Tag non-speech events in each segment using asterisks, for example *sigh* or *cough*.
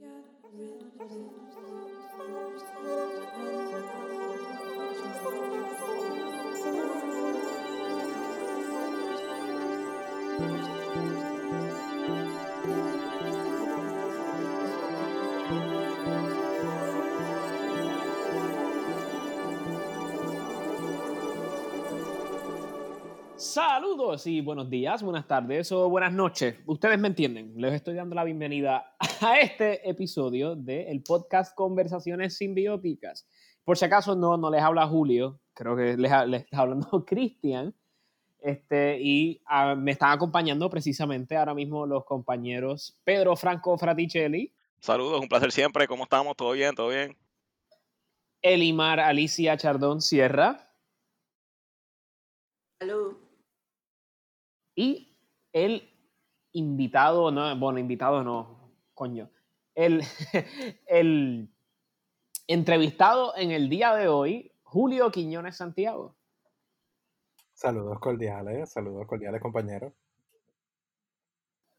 Get rid of Saludos y buenos días, buenas tardes o buenas noches. Ustedes me entienden. Les estoy dando la bienvenida a este episodio del podcast Conversaciones Simbióticas. Por si acaso no, no les habla Julio, creo que les, les está hablando *laughs* Cristian. Este, y ah, me están acompañando precisamente ahora mismo los compañeros Pedro Franco Fraticelli. Saludos, un placer siempre. ¿Cómo estamos? ¿Todo bien? ¿Todo bien? Elimar Alicia Chardón Sierra. Salud. Y el invitado, no, bueno, invitado no, coño. El, *laughs* el entrevistado en el día de hoy, Julio Quiñones Santiago. Saludos cordiales, saludos cordiales compañeros.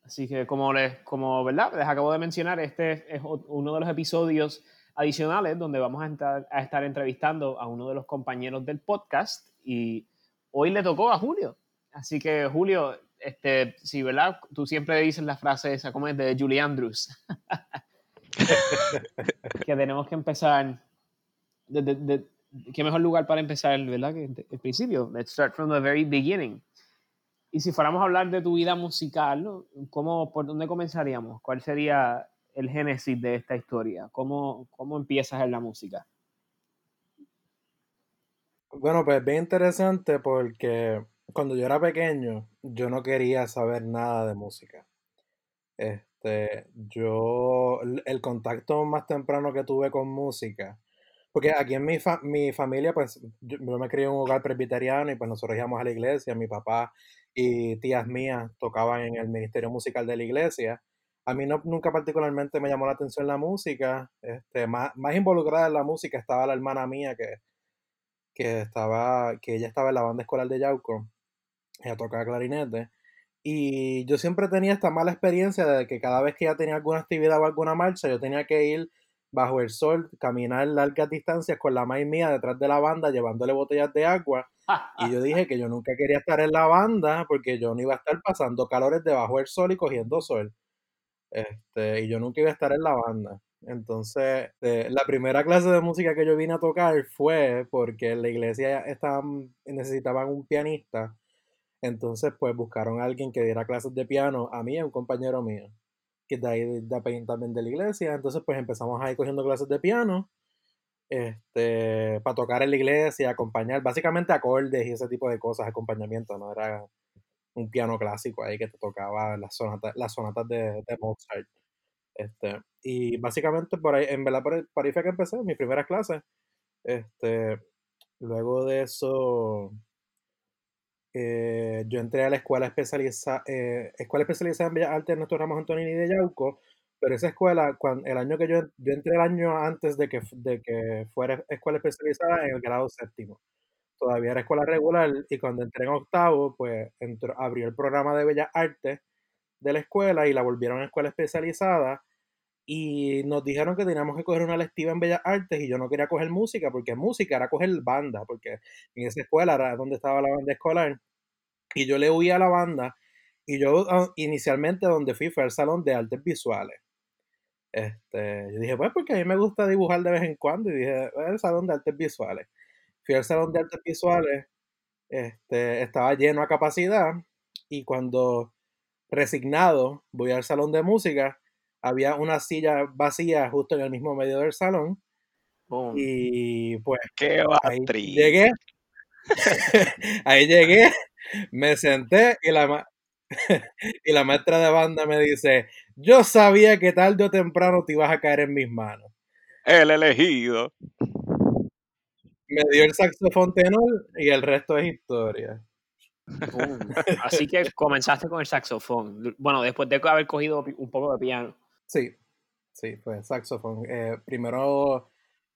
Así que como les, como, ¿verdad? Les acabo de mencionar, este es uno de los episodios adicionales donde vamos a, a estar entrevistando a uno de los compañeros del podcast y hoy le tocó a Julio. Así que, Julio, este, sí, ¿verdad? Tú siempre dices la frase esa, como es de Julie Andrews. *laughs* que tenemos que empezar. De, ¿Qué mejor lugar para empezar, verdad? Que el principio. Let's start from the very beginning. Y si fuéramos a hablar de tu vida musical, ¿no? ¿Cómo, ¿por dónde comenzaríamos? ¿Cuál sería el génesis de esta historia? ¿Cómo, cómo empiezas en la música? Bueno, pues bien interesante porque cuando yo era pequeño, yo no quería saber nada de música. Este, yo, el contacto más temprano que tuve con música, porque aquí en mi, mi familia, pues yo, me crié en un hogar presbiteriano y pues nosotros íbamos a la iglesia, mi papá y tías mías tocaban en el ministerio musical de la iglesia. A mí no, nunca particularmente me llamó la atención la música, este, más, más involucrada en la música estaba la hermana mía que que estaba, que ella estaba en la banda escolar de Yauco, ella tocaba clarinete, y yo siempre tenía esta mala experiencia de que cada vez que ella tenía alguna actividad o alguna marcha, yo tenía que ir bajo el sol, caminar largas distancias con la maíz mía detrás de la banda, llevándole botellas de agua. Y yo dije que yo nunca quería estar en la banda porque yo no iba a estar pasando calores debajo del sol y cogiendo sol. Este, y yo nunca iba a estar en la banda. Entonces, eh, la primera clase de música que yo vine a tocar fue porque en la iglesia estaban, necesitaban un pianista. Entonces, pues buscaron a alguien que diera clases de piano a mí a un compañero mío, que de ahí de, también de la iglesia. Entonces, pues empezamos ahí cogiendo clases de piano este, para tocar en la iglesia, acompañar, básicamente acordes y ese tipo de cosas, acompañamiento, no era un piano clásico ahí que te tocaba las sonatas, las sonatas de, de Mozart. Este, y básicamente por ahí, en verdad, por ahí, fue que empecé mis primeras clases. Este, luego de eso, eh, yo entré a la escuela especializada, eh, escuela especializada en Bellas Artes Nuestro Ramos Antonini de Yauco, pero esa escuela, cuando, el año que yo, yo entré el año antes de que, de que fuera escuela especializada en el grado séptimo. Todavía era escuela regular y cuando entré en octavo, pues entró, abrió el programa de Bellas Artes de la escuela y la volvieron a escuela especializada y nos dijeron que teníamos que coger una lectiva en Bellas Artes y yo no quería coger música porque música era coger banda, porque en esa escuela era donde estaba la banda escolar y yo le huía a la banda y yo ah, inicialmente donde fui fue al salón de artes visuales. Este, yo dije, pues porque a mí me gusta dibujar de vez en cuando y dije, el salón de artes visuales. Fui al salón de artes visuales, este, estaba lleno a capacidad y cuando resignado, voy al salón de música, había una silla vacía justo en el mismo medio del salón. Y pues Qué ahí llegué. *laughs* ahí llegué, me senté y la, *laughs* y la maestra de banda me dice, yo sabía que tarde o temprano te ibas a caer en mis manos. El elegido. Me dio el saxofón tenor y el resto es historia. *laughs* así que comenzaste con el saxofón. Bueno, después de haber cogido un poco de piano. Sí, sí, pues saxofón. Eh, primero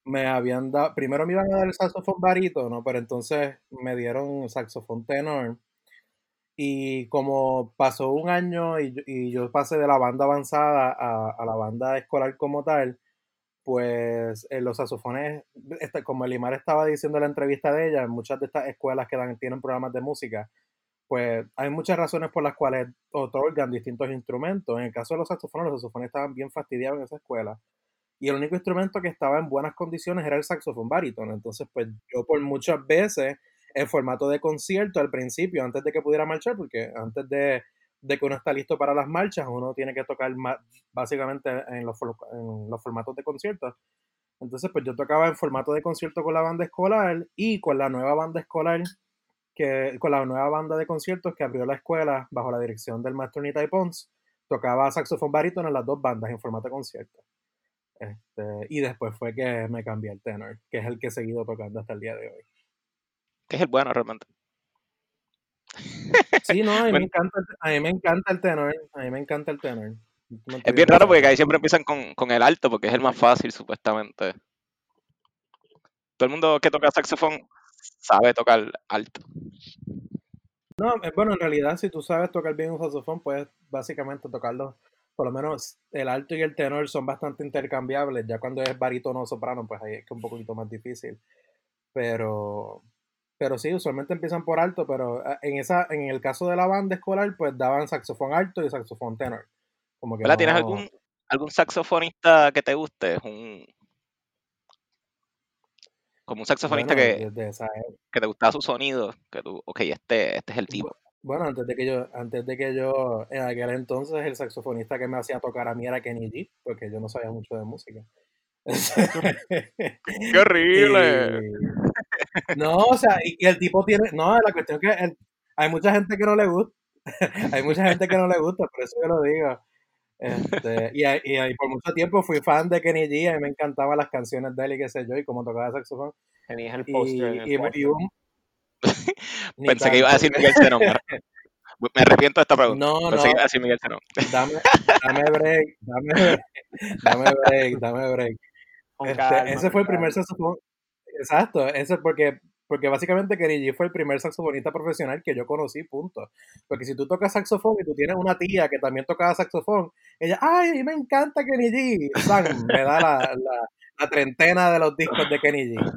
me habían dado, primero me iban a dar el saxofón ¿no? pero entonces me dieron saxofón tenor. Y como pasó un año y, y yo pasé de la banda avanzada a, a la banda escolar como tal, pues en los saxofones, este, como Elimar estaba diciendo en la entrevista de ella, muchas de estas escuelas que dan, tienen programas de música, pues hay muchas razones por las cuales otorgan distintos instrumentos. En el caso de los saxofones, los saxofones estaban bien fastidiados en esa escuela. Y el único instrumento que estaba en buenas condiciones era el saxofón barítono. Entonces, pues yo por muchas veces, en formato de concierto al principio, antes de que pudiera marchar, porque antes de, de que uno está listo para las marchas, uno tiene que tocar básicamente en los, en los formatos de conciertos. Entonces, pues yo tocaba en formato de concierto con la banda escolar y con la nueva banda escolar, que con la nueva banda de conciertos que abrió la escuela bajo la dirección del maestro Nita Pons, tocaba saxofón barítono en las dos bandas en formato de concierto. Este, y después fue que me cambié el tenor, que es el que he seguido tocando hasta el día de hoy. Que es el bueno realmente. Sí, no, a mí, *laughs* me encanta, a mí me encanta el tenor. A mí me encanta el tenor. es bien raro porque ahí siempre empiezan con, con, el alto porque es el más fácil, supuestamente. Todo el mundo que toca saxofón sabe tocar alto. No, eh, bueno, en realidad, si tú sabes tocar bien un saxofón, puedes básicamente tocarlo. Por lo menos el alto y el tenor son bastante intercambiables. Ya cuando es barítono o soprano, pues ahí es que un poquito más difícil. Pero, pero sí, usualmente empiezan por alto, pero ah, en esa en el caso de la banda escolar, pues daban saxofón alto y saxofón tenor. Como que ¿Tienes algún, algún saxofonista que te guste? Un, como un saxofonista que, que te gustaba su sonido, que tú, ok, este, este es el tipo. Bueno, antes de que yo, antes de que yo, en aquel entonces el saxofonista que me hacía tocar a mí era Kenny G, porque yo no sabía mucho de música. *laughs* ¡Qué horrible! *laughs* no, o sea, y, el tipo tiene, no, la cuestión es que hay mucha gente que no le gusta, *laughs* hay mucha gente que no le gusta, por eso yo lo digo. Este, y, y, por mucho tiempo fui fan de Kenny G, a mí me encantaban las canciones de él y qué sé yo, y cómo tocaba saxofón. Tenías el póster. Y, *laughs* Pensé que iba a decir Miguel Cenón. *laughs* Me arrepiento de esta pregunta. No, Pensé no. que iba a decir Miguel Cenón. Dame, dame break, dame break, dame break, dame break. Este, ese fue el primer saxofón. Exacto, ese es porque, porque básicamente Kenny G fue el primer saxofonista profesional que yo conocí, punto. Porque si tú tocas saxofón y tú tienes una tía que también tocaba saxofón, ella, ay, a mí me encanta Kenny G. me da la, la, la, treintena de los discos de Kenny G.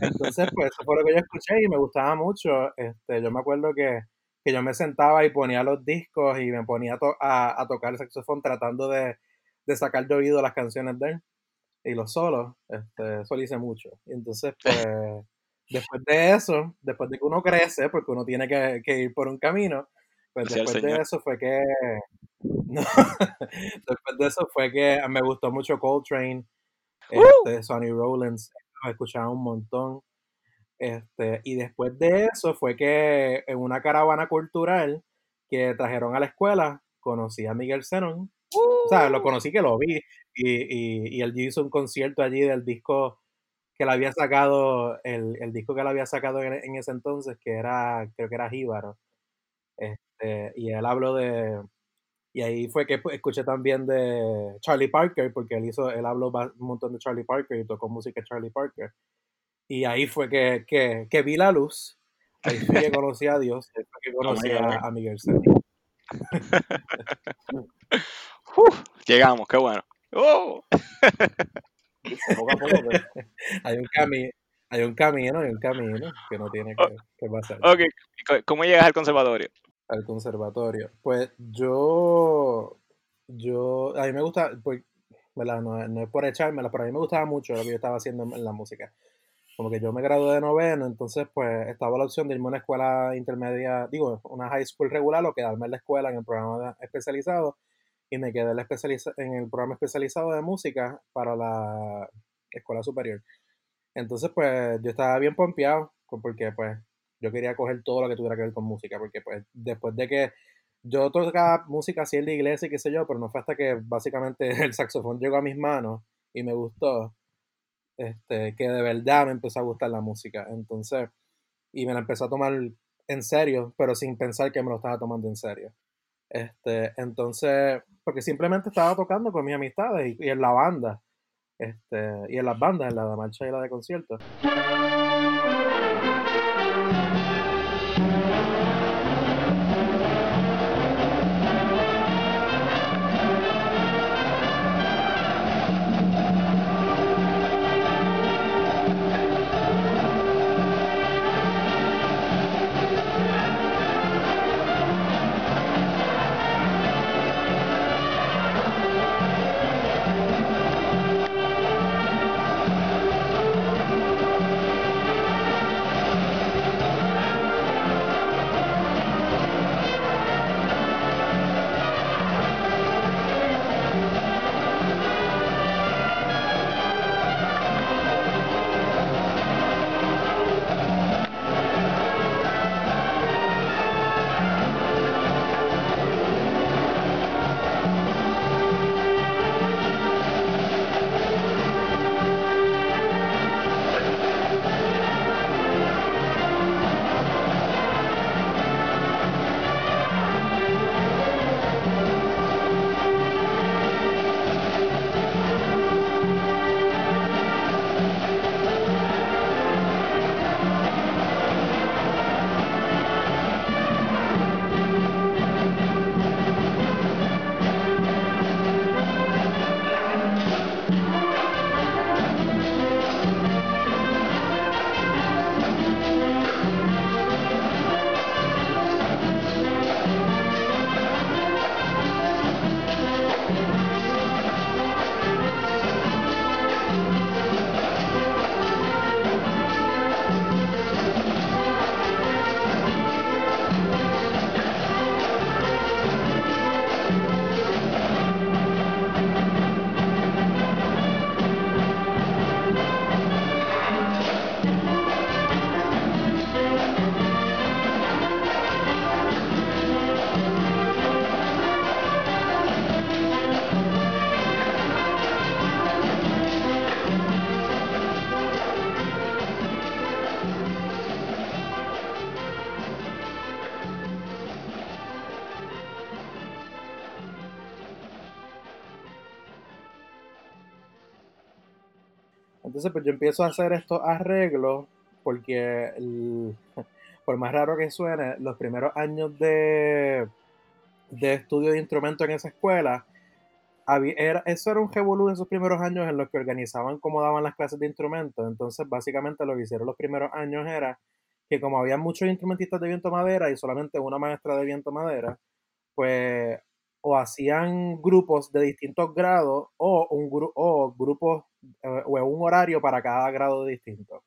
Entonces, pues eso fue lo que yo escuché y me gustaba mucho. Este, yo me acuerdo que, que yo me sentaba y ponía los discos y me ponía a, a, tocar el saxofón tratando de, de sacar de oído las canciones de él y los solos, este, eso lo hice mucho. Entonces, pues, después de eso, después de que uno crece, porque uno tiene que, que ir por un camino, pues después de eso fue que, *laughs* no, después de eso fue que me gustó mucho Coltrane, este, Sonny Rollins, lo escuchaba un montón. Este, y después de eso fue que en una caravana cultural que trajeron a la escuela, conocí a Miguel Zenón. O sea, lo conocí que lo vi. Y, y, y él hizo un concierto allí del disco que le había sacado, el, el disco que le había sacado en, en, ese entonces, que era, creo que era Jíbaro. Este, y él habló de, y ahí fue que escuché también de Charlie Parker, porque él hizo, él habló un montón de Charlie Parker y tocó música de Charlie Parker. Y ahí fue que, que, que vi la luz, ahí fue que conocí a Dios, ahí fue que *laughs* conocí a, a, Miguel *laughs* llegamos, qué bueno. *laughs* ¡Oh! Poco a poco, pues. *laughs* hay un camino. Hay un camino, hay un camino que no tiene que, que pasar. Ok, ¿cómo llegas al conservatorio? Al conservatorio. Pues yo, yo, a mí me gusta, pues, no, no, es por echármela, pero a mí me gustaba mucho lo que yo estaba haciendo en, la música. Como que yo me gradué de noveno, entonces pues estaba la opción de irme a una escuela intermedia, digo, una high school regular o quedarme en la escuela en el programa especializado y me quedé en el programa especializado de música para la escuela superior. Entonces, pues, yo estaba bien pompeado, porque, pues, yo quería coger todo lo que tuviera que ver con música, porque, pues, después de que yo tocaba música así en la iglesia y qué sé yo, pero no fue hasta que básicamente *laughs* el saxofón llegó a mis manos y me gustó, este, que de verdad me empezó a gustar la música. Entonces, y me la empecé a tomar en serio, pero sin pensar que me lo estaba tomando en serio. Este, entonces, porque simplemente estaba tocando con mis amistades y, en la banda, este, y en las bandas, en la de marcha y la de conciertos. Entonces, pues yo empiezo a hacer estos arreglos porque, *laughs* por más raro que suene, los primeros años de, de estudio de instrumentos en esa escuela, había- era, eso era un revolú en esos primeros años en los que organizaban cómo daban las clases de instrumentos. Entonces, básicamente lo que hicieron los primeros años era que como había muchos instrumentistas de viento madera y solamente una maestra de viento madera, pues o hacían grupos de distintos grados o un gru- o grupos o un horario para cada grado distinto.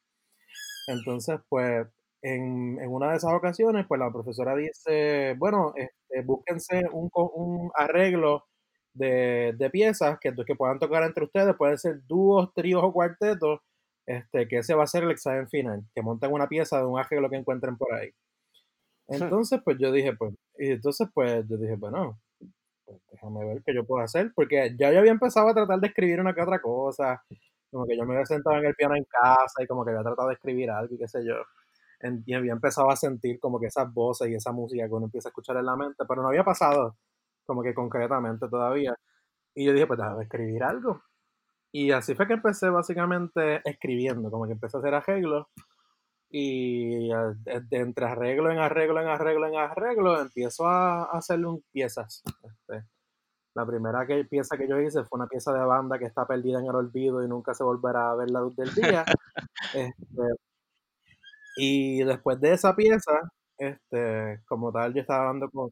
Entonces, pues en, en una de esas ocasiones, pues la profesora dice, bueno, este, búsquense un, un arreglo de, de piezas que, que puedan tocar entre ustedes, pueden ser dúos, tríos o cuartetos, este, que ese va a ser el examen final, que monten una pieza de un arreglo que encuentren por ahí. *laughs* Entonces, pues yo dije, pues, y entonces, pues yo dije, bueno, pues déjame ver qué yo puedo hacer, porque ya yo había empezado a tratar de escribir una que otra cosa, como que yo me había sentado en el piano en casa y como que había tratado de escribir algo y qué sé yo. Y había empezado a sentir como que esas voces y esa música que uno empieza a escuchar en la mente, pero no había pasado como que concretamente todavía. Y yo dije, pues déjame escribir algo. Y así fue que empecé básicamente escribiendo, como que empecé a hacer arreglos. Y eh, entre arreglo en arreglo en arreglo en arreglo, empiezo a, hacerle un piezas. Este, la primera que, pieza que yo hice fue una pieza de banda que está perdida en el olvido y nunca se volverá a ver la luz del día. *laughs* Este, y después de esa pieza, este, como tal, yo estaba hablando con,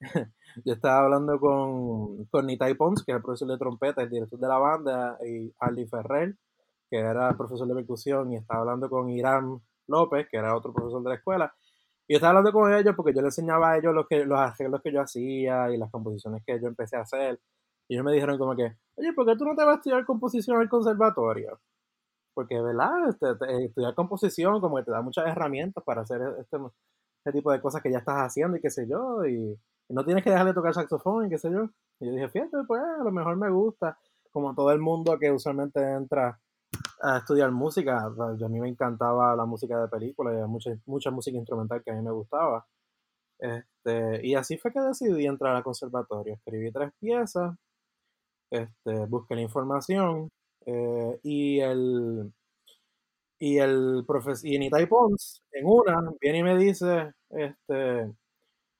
*laughs* yo estaba hablando con, con Nitai Pons, que es el profesor de trompeta, el director de la banda, y Arlie Ferrer, que era profesor de percusión, y estaba hablando con Irán López, que era otro profesor de la escuela. Y yo estaba hablando con ellos porque yo les enseñaba a ellos los, que, los arreglos que yo hacía y las composiciones que yo empecé a hacer. Y ellos me dijeron como que, oye, ¿por qué tú no te vas a estudiar composición al conservatorio? Porque, ¿verdad? Este, te- estudiar composición como que te da muchas herramientas para hacer este, este tipo de cosas que ya estás haciendo y qué sé yo. Y no tienes que dejar de tocar saxofón y qué sé yo. Y yo dije, fíjate, pues a lo mejor me gusta. Como todo el mundo que usualmente entra a estudiar música, pues, a mí me encantaba la música de película y mucha, mucha música instrumental que a mí me gustaba. Este, y así fue que decidí entrar al conservatorio. Escribí tres piezas, este, busqué la información eh, y el y el profesor y Nitai Pons en una viene y me dice este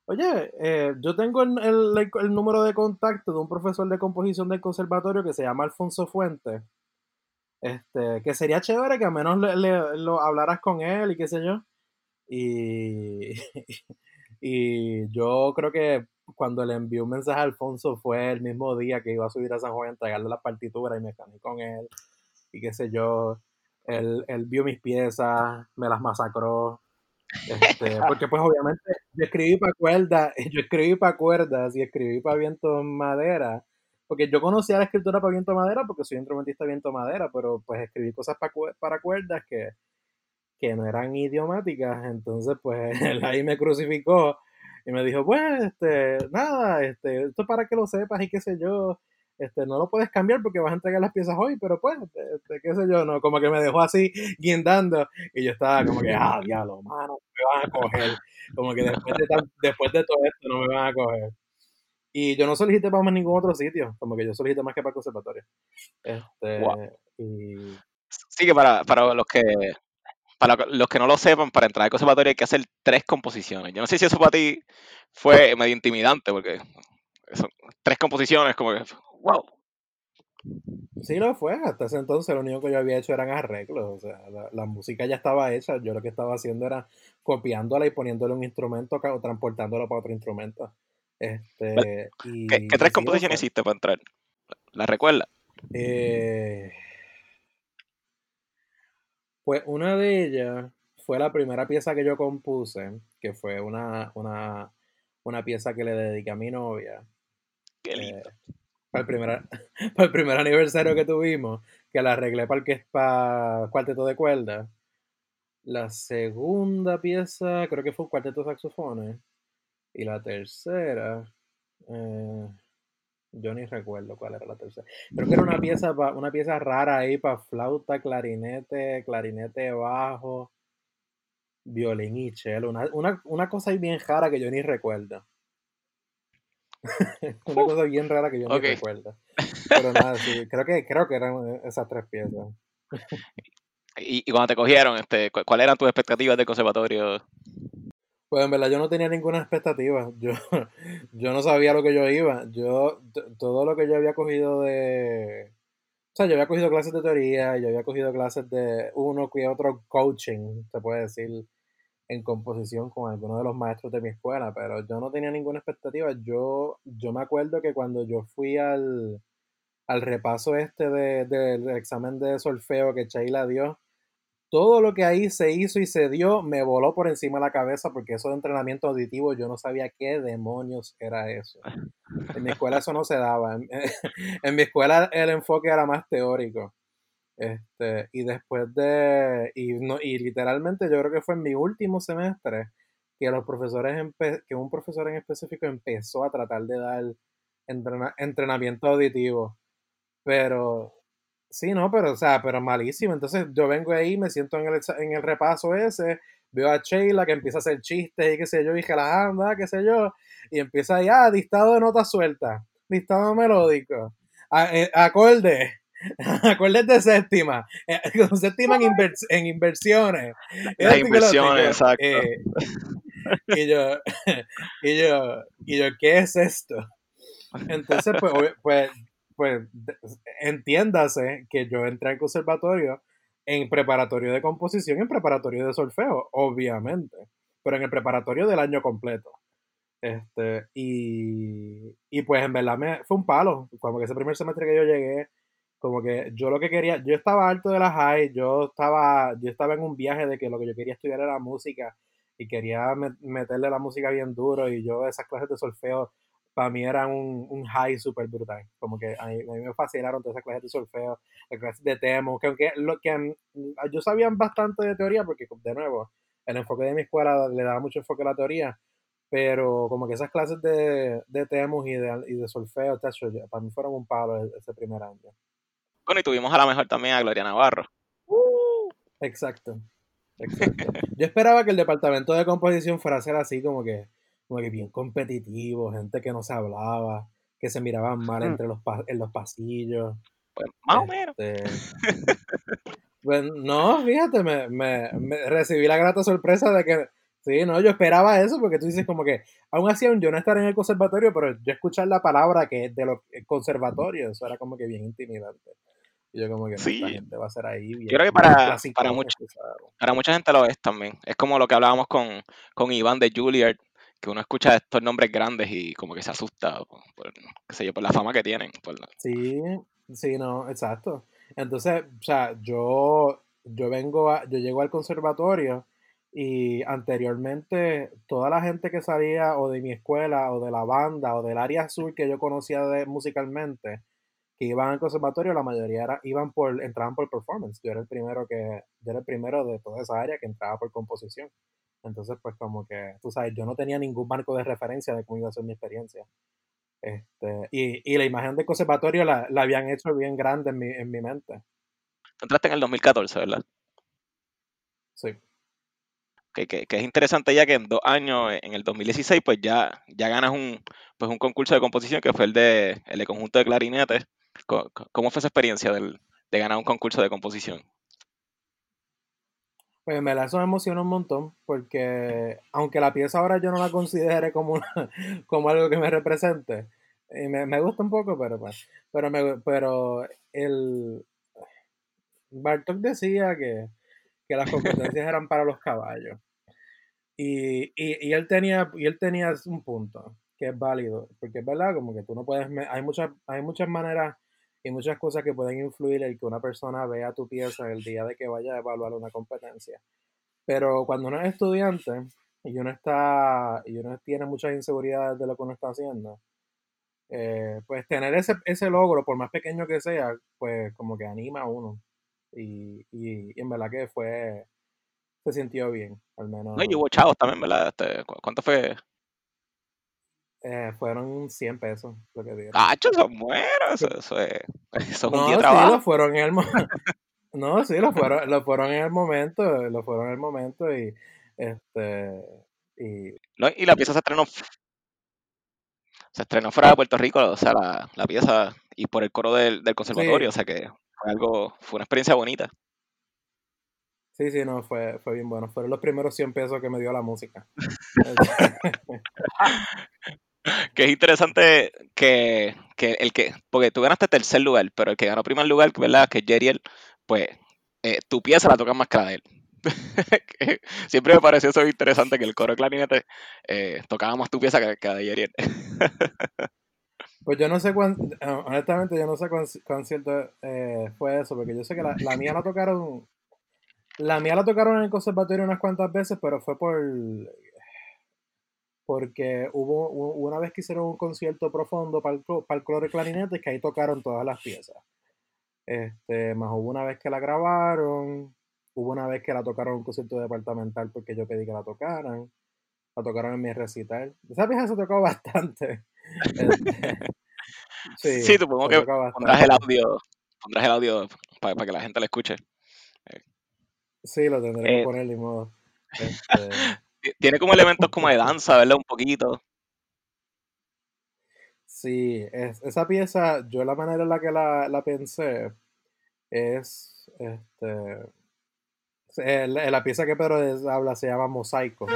oye eh, yo tengo el, el- el número de contacto de un profesor de composición del conservatorio que se llama Alfonso Fuentes este que sería chévere que al menos le, le- lo hablaras con él y qué sé yo y *laughs* y yo creo que cuando le envié un mensaje a Alfonso fue el mismo día que iba a subir a San Juan a entregarle las partituras y me caní con él y qué sé yo. Él, él vio mis piezas, me las masacró. Este, *laughs* porque pues obviamente yo escribí para cuerdas, *laughs* yo escribí para cuerdas y escribí para viento madera. Porque yo conocía la escritura para viento madera porque soy instrumentista de viento madera, pero pues escribí cosas para, para cuerdas que, que no eran idiomáticas. Entonces pues *laughs* él ahí me crucificó y me dijo, pues, este, nada, este, esto es para que lo sepas y qué sé yo, este, no lo puedes cambiar porque vas a entregar las piezas hoy, pero pues, este, qué sé yo, no, como que me dejó así *laughs* guindando y yo estaba como que, ah, diablo, mano, me van a coger, como que después de, después de todo esto no me van a coger. Y yo no solicité para más ningún otro sitio, como que yo solicité más que para el conservatorio. Este, Wow. y Sí que para, para los que para los que no lo sepan, para entrar al conservatorio hay que hacer tres composiciones. Yo no sé si eso para ti fue medio intimidante, porque son tres composiciones, como que, wow. Sí lo fue, hasta ese entonces lo único que yo había hecho eran arreglos, o sea, la, la música ya estaba hecha, yo lo que estaba haciendo era copiándola y poniéndole un instrumento o transportándola para otro instrumento. Este, y, ¿Qué, tres composiciones hiciste para entrar? ¿La recuerdas? Eh, pues una de ellas fue la primera pieza que yo compuse, que fue una, una, una pieza que le dediqué a mi novia. Qué eh, lindo. para el primer, *laughs* para el primer aniversario que tuvimos, que la arreglé para el que es para cuarteto de cuerda. La segunda pieza creo que fue un cuarteto de saxofones. Y la tercera, eh, yo ni recuerdo cuál era la tercera. Creo que era una pieza, pa- una pieza rara ahí para flauta, clarinete, clarinete bajo, violín y cello. Una, una, una cosa ahí bien rara que yo ni recuerdo. *laughs* una cosa bien rara que yo ok. ni recuerdo. Pero nada, sí, creo que, creo que eran esas tres piezas. Y, y cuando te cogieron, este, cu- ¿cuáles eran tus expectativas del conservatorio? Pues en verdad yo no tenía ninguna expectativa. Yo, *laughs* yo no sabía lo que yo iba. Yo, todo lo que yo había cogido de. O sea, yo había cogido clases de teoría, yo había cogido clases de uno que otro coaching, se puede decir, en composición con algunos de los maestros de mi escuela, pero yo no tenía ninguna expectativa. Yo, yo me acuerdo que cuando yo fui al, al repaso este de- del examen de solfeo que Sheila dio, todo lo que ahí se hizo y se dio me voló por encima de la cabeza porque eso de entrenamiento auditivo yo no sabía qué demonios era eso. En mi escuela eso no se daba. En, *laughs* mi escuela el enfoque era más teórico. Este, y después de, y, no, y literalmente yo creo que fue en mi último semestre que los profesores, que un profesor en específico empezó a tratar de dar entrena- entrenamiento auditivo. Pero, sí, no, pero, o sea, pero malísimo. Entonces yo vengo ahí, me siento en el, en el repaso ese, veo a Sheila que empieza a hacer chistes y qué sé yo, y relajando, ah, qué sé yo, y empieza ahí, ah, dictado de notas sueltas, dictado melódico, a- eh, acorde, *laughs* acordes de séptima, eh, *laughs* con séptima en, invers- en inversiones. *laughs* Las inversiones, exacto. eh, y yo, y yo, y yo, ¿qué es esto? Entonces, pues, pues, pues, entiéndase que yo entré al conservatorio en preparatorio de composición, en preparatorio de solfeo, obviamente, pero en el preparatorio del año completo. Este, y, y pues en verdad me, fue un palo, como que ese primer semestre que yo llegué, como que yo lo que quería, yo estaba alto de la high, yo estaba, yo estaba en un viaje de que lo que yo quería estudiar era música y quería met- meterle la música bien duro y yo esas clases de solfeo para mí eran un, un high súper brutal, como que a mí, a mí me fascinaron todas esas clases de solfeo, las clases de temo, que aunque lo que yo sabía bastante de teoría porque de nuevo, el enfoque de mi escuela le daba mucho enfoque a la teoría, pero como que esas clases de, de temus y de, y de solfeo, tacho, para mí fueron un palo e- ese primer año. Bueno, y tuvimos a la mejor también a Gloria Navarro. Exacto. Exacto. Yo esperaba que el departamento de composición fuera a ser así como que, como que bien competitivo, gente que no se hablaba, que se miraban mal Mm. entre los pa- en los pasillos. Pues más o menos. Este, *laughs* pues no, fíjate, me, me, me recibí la grata sorpresa de que sí, no, yo esperaba eso porque tú dices como que aún así aún yo no estar en el conservatorio, pero yo escuchar la palabra que es de los conservatorios, eso era como que bien intimidante. Y yo como que no, Sí. gente va a ser ahí bien, Yo creo que para, para, sabes. para mucha gente lo es también. Es como lo que hablábamos con, con Iván de Juilliard, que uno escucha estos nombres grandes y como que se asusta por, qué sé yo, por la fama que tienen. Sí, sí, no, exacto. Entonces, o sea, yo, yo vengo a, yo llego al conservatorio y anteriormente toda la gente que salía o de mi escuela o de la banda o del área azul que yo conocía musicalmente, que iban al conservatorio, la mayoría era, iban por, entraban por performance. Yo era el primero que, yo era el primero de toda esa área que entraba por composición. Entonces, pues como que, tú sabes, yo no tenía ningún marco de referencia de cómo iba a ser mi experiencia. Este, y, y la imagen del conservatorio la, la habían hecho bien grande en mi, en mi mente. Entraste en el 2014, ¿verdad? Sí. Que, que, que es interesante ya que en dos años, en el 2016, pues ya, ya ganas un, pues un concurso de composición que fue el de, el de conjunto de clarinetes. Co- ¿Cómo fue esa experiencia del, de ganar un concurso de composición? Pues en verdad eso me emociona un montón porque aunque la pieza ahora yo no la considere como, una- *laughs* como algo que me represente, y me, me gusta un poco, pero pues, pero, me, pero el Bartok decía que, que las competencias eran para los caballos. Y, y, y él tenía, y él tenía un punto que es válido, porque es verdad, como que tú no puedes, me- hay muchas, hay muchas maneras y muchas cosas que pueden influir en que una persona vea tu pieza el día de que vaya a evaluar una competencia. Pero cuando uno es estudiante y uno está, y uno tiene muchas inseguridades de lo que uno está haciendo, eh, pues tener ese, ese logro, por más pequeño que sea, pues como que anima a uno. Y, y, en verdad que fue, se sintió bien, al menos. No, y hubo chavos también, ¿verdad? Este, ¿cu- ¿Cuánto fue? Eh, fueron 100 pesos lo que dieron. ¡Ah, eso es bueno! Eso, eso es, eso es un no, día de sí, trabajo. lo fueron en el *laughs* *laughs* No, sí, lo fueron, lo fueron en el momento, lo fueron en el momento y este y No, y la pieza se estrenó, se estrenó fuera de Puerto Rico, o sea, la, la pieza, y por el coro del, del conservatorio, o sea que fue algo, fue una experiencia bonita. Sí, sí, no, fue, fue bien bueno. Fueron los primeros 100 pesos que me dio la música. *laughs* que es interesante que, que, el que, porque tú ganaste tercer lugar, pero el que ganó primer lugar, ¿verdad? Que Jeriel, pues eh, tu pieza la toca más que la de él. *laughs* Siempre me pareció eso interesante que el coro de clarinete eh, tocaba más tu pieza que, la de Jeriel. *laughs* Pues yo no sé cuán, honestamente yo no sé cuán, cierto eh, fue eso, porque yo sé que la, la, mía la tocaron, la mía la tocaron en el conservatorio unas cuantas veces, pero fue por, porque hubo una vez que hicieron un concierto profundo para el, para el coro de clarinete que ahí tocaron todas las piezas. Este, más hubo una vez que la grabaron, hubo una vez que la tocaron en un concierto departamental porque yo pedí que la tocaran, la tocaron en mi recital. Esa pieza se tocó bastante. *laughs* Este, sí, supongo que pondrás el audio, pondrás el audio para, que la gente lo escuche. Sí, lo tendré que eh, poner de modo. Este, tiene como elementos como de danza, ¿verdad? Un poquito. Sí, es, esa pieza, yo la manera en la que la, la pensé es, este, la pieza que Pedro habla se llama Mosaico.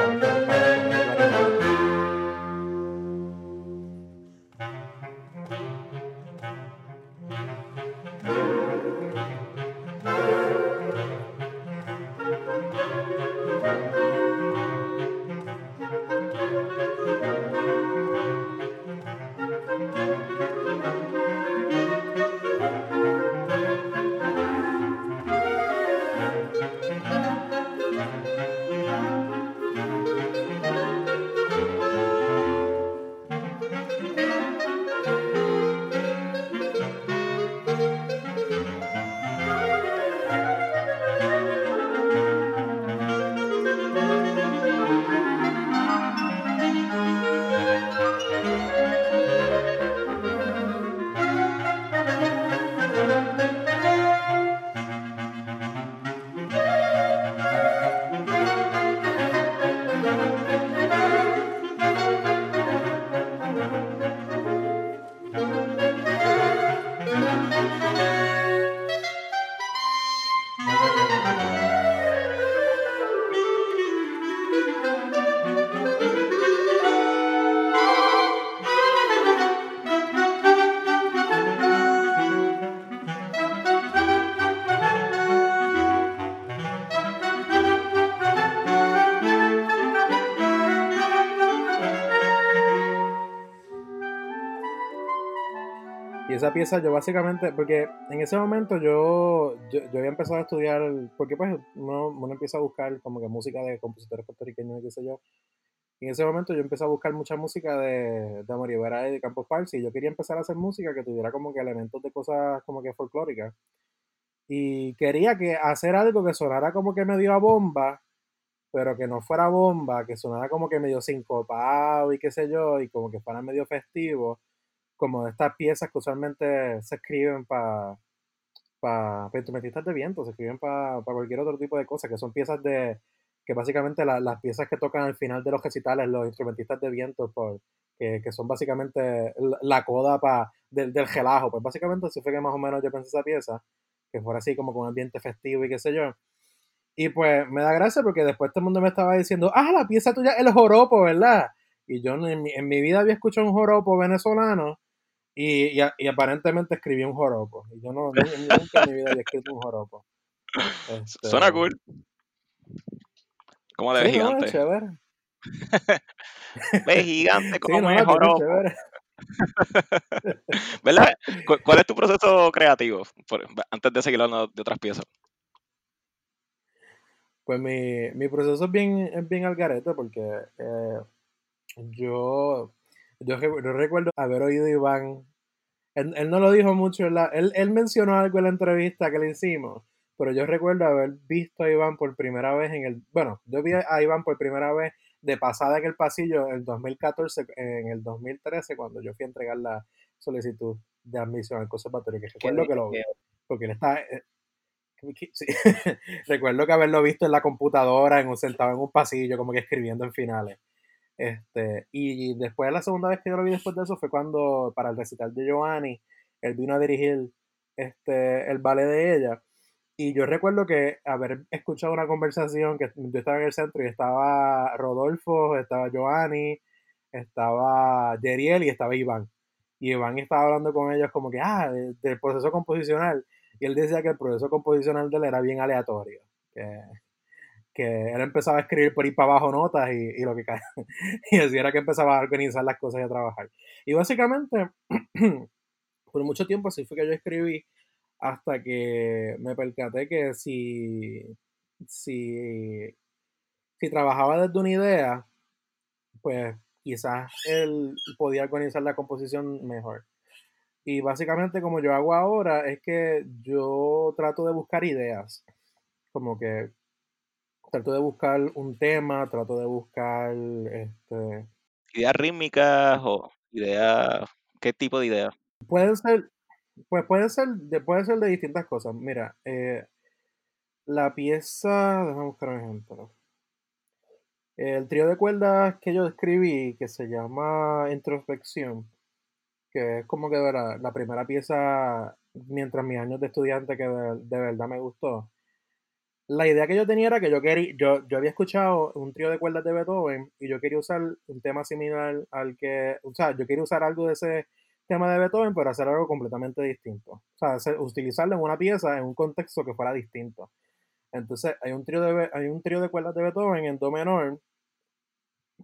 Pieza yo básicamente, porque en ese momento yo, yo, había empezado a estudiar, porque pues uno, uno, empieza a buscar como que música de compositores puertorriqueños y qué sé yo. En ese momento yo empecé a buscar mucha música de, de Amor y de Campos Parsi y yo quería empezar a hacer música que tuviera como que elementos de cosas como que folclóricas. Y quería que hacer algo que sonara como que medio a bomba, pero que no fuera bomba, que sonara como que medio sincopado y qué sé yo, y como que fuera medio festivo como estas piezas que usualmente se escriben para para instrumentistas de viento, se escriben para cualquier otro tipo de cosas, que son piezas de, que básicamente las piezas que tocan al final de los recitales, los instrumentistas de viento, por, que, son básicamente la coda para del, del gelajo, pues básicamente así fue que más o menos yo pensé esa pieza, que fuera así como con un ambiente festivo y qué sé yo. Y pues me da gracia porque después todo el mundo me estaba diciendo, ah, la pieza tuya el joropo, ¿verdad? Y yo en mi, en mi vida había escuchado un joropo venezolano y, y, aparentemente escribí un joropo. Y yo no, nunca en mi vida había escrito un joropo. Este, Suena cool. ¿Cómo *laughs* de gigante? No, chévere. ve gigante, como sí, es joropo. *laughs* ¿Verdad? ¿Cuál es tu proceso creativo? antes de seguir hablando de otras piezas. Pues mi, mi proceso es bien, es bien al garete porque eh, yo yo, recuerdo haber oído a Iván, él, no lo dijo mucho, él, él mencionó algo en la entrevista que le hicimos, pero yo recuerdo haber visto a Iván por primera vez en el, bueno, yo vi a Iván por primera vez de pasada en el pasillo en el 2014, en el 2013, cuando yo fui a entregar la solicitud de admisión al conservatorio, que recuerdo que lo vi, porque él está... Eh, *laughs* recuerdo que haberlo visto en la computadora, en un, sentado en un pasillo, como que escribiendo en finales. Este, y después, la segunda vez que yo lo vi después de eso fue cuando, para el recital de Giovanni, él vino a dirigir este, el ballet de ella. Y yo recuerdo que haber escuchado una conversación que yo estaba en el centro y estaba Rodolfo, estaba Giovanni, estaba Jeriel y estaba Iván. Y Iván estaba hablando con ellos como que, ah, del proceso composicional. Y él decía que el proceso composicional de él era bien aleatorio. Que, que él empezaba a escribir por ir para abajo notas y, y lo que *laughs* y así era que empezaba a organizar las cosas y a trabajar. Y básicamente, *clears throat* por mucho tiempo así fue que yo escribí hasta que me percaté que si, si, si trabajaba desde una idea, pues quizás él podía organizar la composición mejor. Y básicamente como yo hago ahora es que yo trato de buscar ideas, como que trato de buscar un tema, trato de buscar este, ideas rítmicas o ideas, ¿qué tipo de ideas? Pueden ser, pues puede ser, de, puede ser de distintas cosas. Mira, eh, la pieza, déjame buscar un ejemplo. El trío de cuerdas que yo escribí, que se llama Introspección, que es como que la, la primera pieza mientras mis años de estudiante que de, verdad me gustó. La idea que yo tenía era que yo quería, yo, yo había escuchado un trío de cuerdas de Beethoven y yo quería usar un tema similar al que, o sea, yo quería usar algo de ese tema de Beethoven, pero hacer algo completamente distinto. O sea, utilizarlo en una pieza en un contexto que fuera distinto. Entonces, hay un trío de, hay un trío de cuerdas de Beethoven en Do menor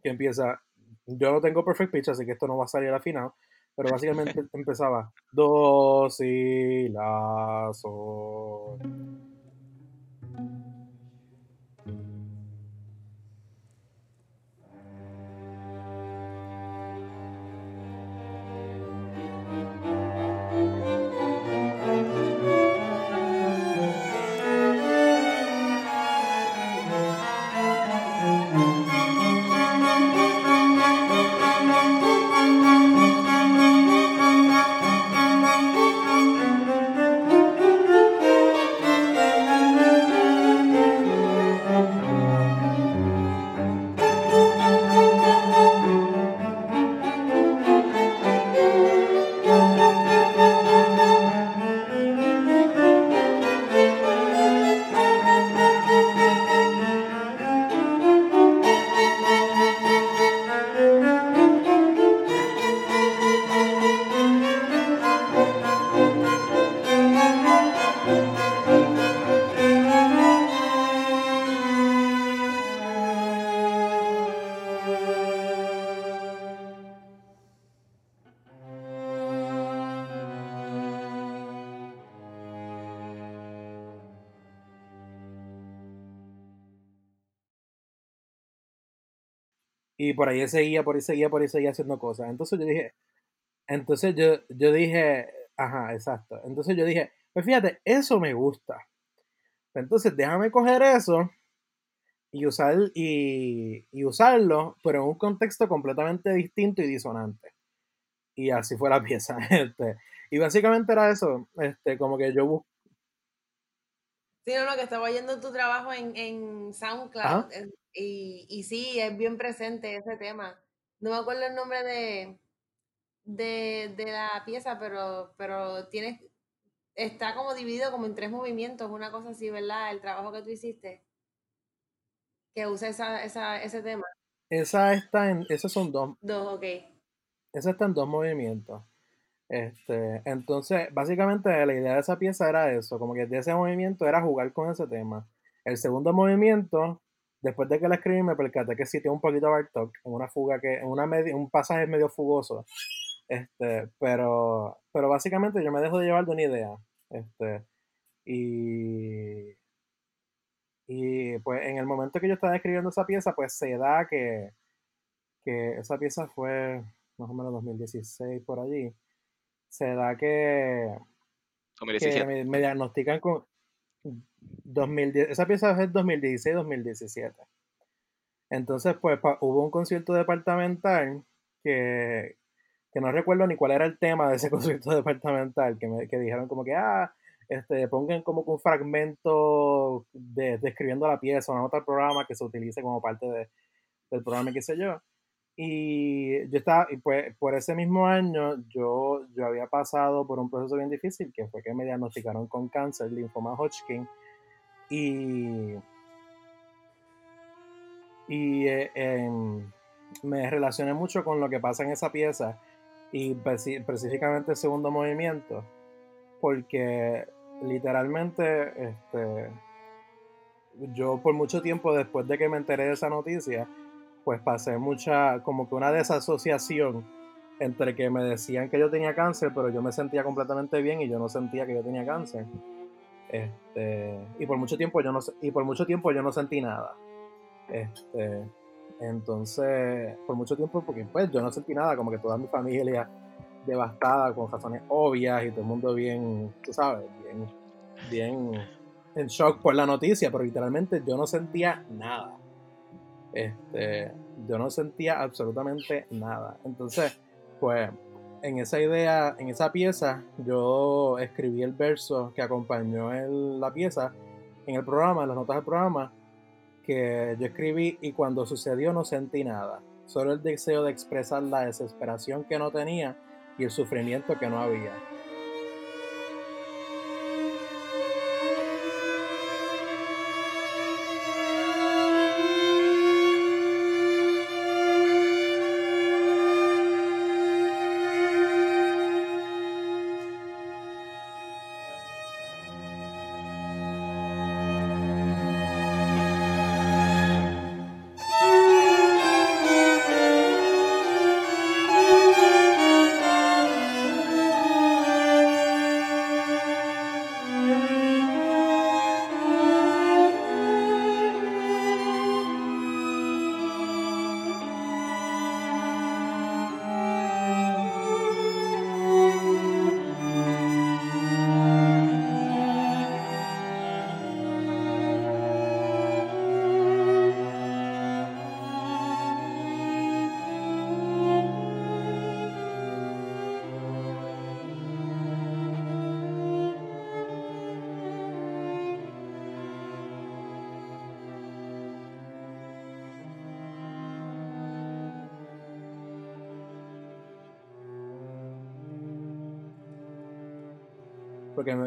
que empieza. Yo no tengo perfect pitch, así que esto no va a salir al final. Pero básicamente *laughs* empezaba Do, Si, La, Sol. Por ahí seguía, por ahí seguía, por ahí seguía haciendo cosas. Entonces yo dije, entonces yo, yo dije, ajá, exacto. Entonces yo dije, pues fíjate, eso me gusta. Entonces déjame coger eso y, usar, y, y usarlo, pero en un contexto completamente distinto y disonante. Y así fue la *laughs* pieza. Este, y básicamente era eso, este, como que yo. Sí, no, no, que estaba oyendo tu trabajo en, en SoundCloud. Y, y sí, es bien presente ese tema. No me acuerdo el nombre de, de, de la pieza, pero, pero tienes, está como dividido como en tres movimientos, una cosa así, ¿verdad? El trabajo que tú hiciste, que usa esa, esa, ese tema. Esa está en, esos son dos. Dos, ok. Esa está en dos movimientos. Este, entonces, básicamente la idea de esa pieza era eso, como que de ese movimiento era jugar con ese tema. El segundo movimiento después de que la escribí me percaté que sí tiene un poquito de Bartok, en una fuga que, en una un pasaje medio fugoso. Este, pero, pero básicamente yo me dejo de llevar de una idea. Este, y, y pues en el momento que yo estaba escribiendo esa pieza, pues se da que, que esa pieza fue más o menos 2016 por allí. Se da que, que me, me diagnostican con, 2010, esa pieza es 2016-2017. Entonces, pues hubo un concierto departamental que, que, no recuerdo ni cuál era el tema de ese *laughs* concierto departamental, que, me, que dijeron como que, ah, este, pongan como un fragmento de, describiendo la pieza, una nota del programa que se utilice como parte de, del programa, qué sé yo. Y yo estaba, y pues por ese mismo año yo, yo había pasado por un proceso bien difícil, que fue que me diagnosticaron con cáncer, linfoma Hodgkin, y, y eh, em, me relacioné mucho con lo que pasa en esa pieza, y específicamente el segundo movimiento, porque literalmente este, yo por mucho tiempo después de que me enteré de esa noticia, pues pasé mucha, como que una desasociación entre que me decían que yo tenía cáncer, pero yo me sentía completamente bien y yo no sentía que yo tenía cáncer. Este, y por mucho tiempo yo no y por mucho tiempo yo no sentí nada. Este, entonces, por mucho tiempo porque pues yo no sentí nada, como que toda mi familia devastada con razones obvias y todo el mundo bien, tú sabes, bien bien en shock por la noticia, pero literalmente yo no sentía nada. Este, yo no sentía absolutamente nada. Entonces, pues, en esa idea, en esa pieza, yo escribí el verso que acompañó la pieza en el programa, en las notas del programa, que yo escribí y cuando sucedió no sentí nada. Solo el deseo de expresar la desesperación que no tenía y el sufrimiento que no había.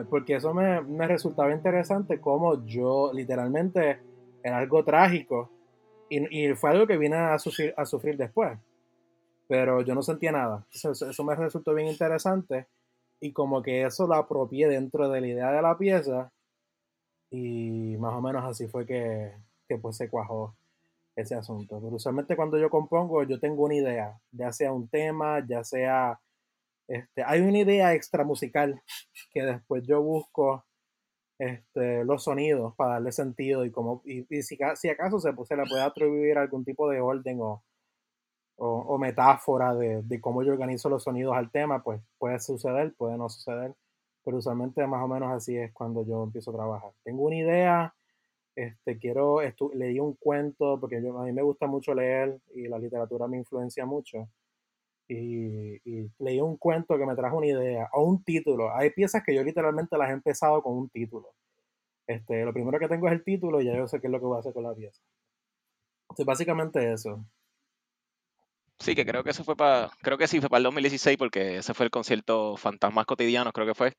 Porque, eso me, resultaba interesante como yo literalmente era algo trágico y, fue algo que vine a sufrir, a sufrir después, pero yo no sentía nada. Eso, me resultó bien interesante y como que eso lo apropié dentro de la idea de la pieza y más o menos así fue que, que pues se cuajó ese asunto. Pero usualmente cuando yo compongo yo tengo una idea, ya sea un tema, ya sea este, hay una idea extra musical que después yo busco este, los sonidos para darle sentido y como y, si, si, acaso se, se, le puede atribuir algún tipo de orden o, o, metáfora de, de, cómo yo organizo los sonidos al tema, pues puede suceder, puede no suceder, pero usualmente más o menos así es cuando yo empiezo a trabajar. Tengo una idea, este, quiero, leí un cuento, porque yo, a mí me gusta mucho leer y la literatura me influencia mucho y, leí un cuento que me trajo una idea o un título. Hay piezas que yo literalmente las he empezado con un título. Este, lo primero que tengo es el título y ya yo sé qué es lo que voy a hacer con la pieza. Entonces, básicamente eso. Sí, que creo que eso fue para, creo que sí fue para el 2016 porque ese fue el concierto Fantasmas Cotidianos, creo que fue,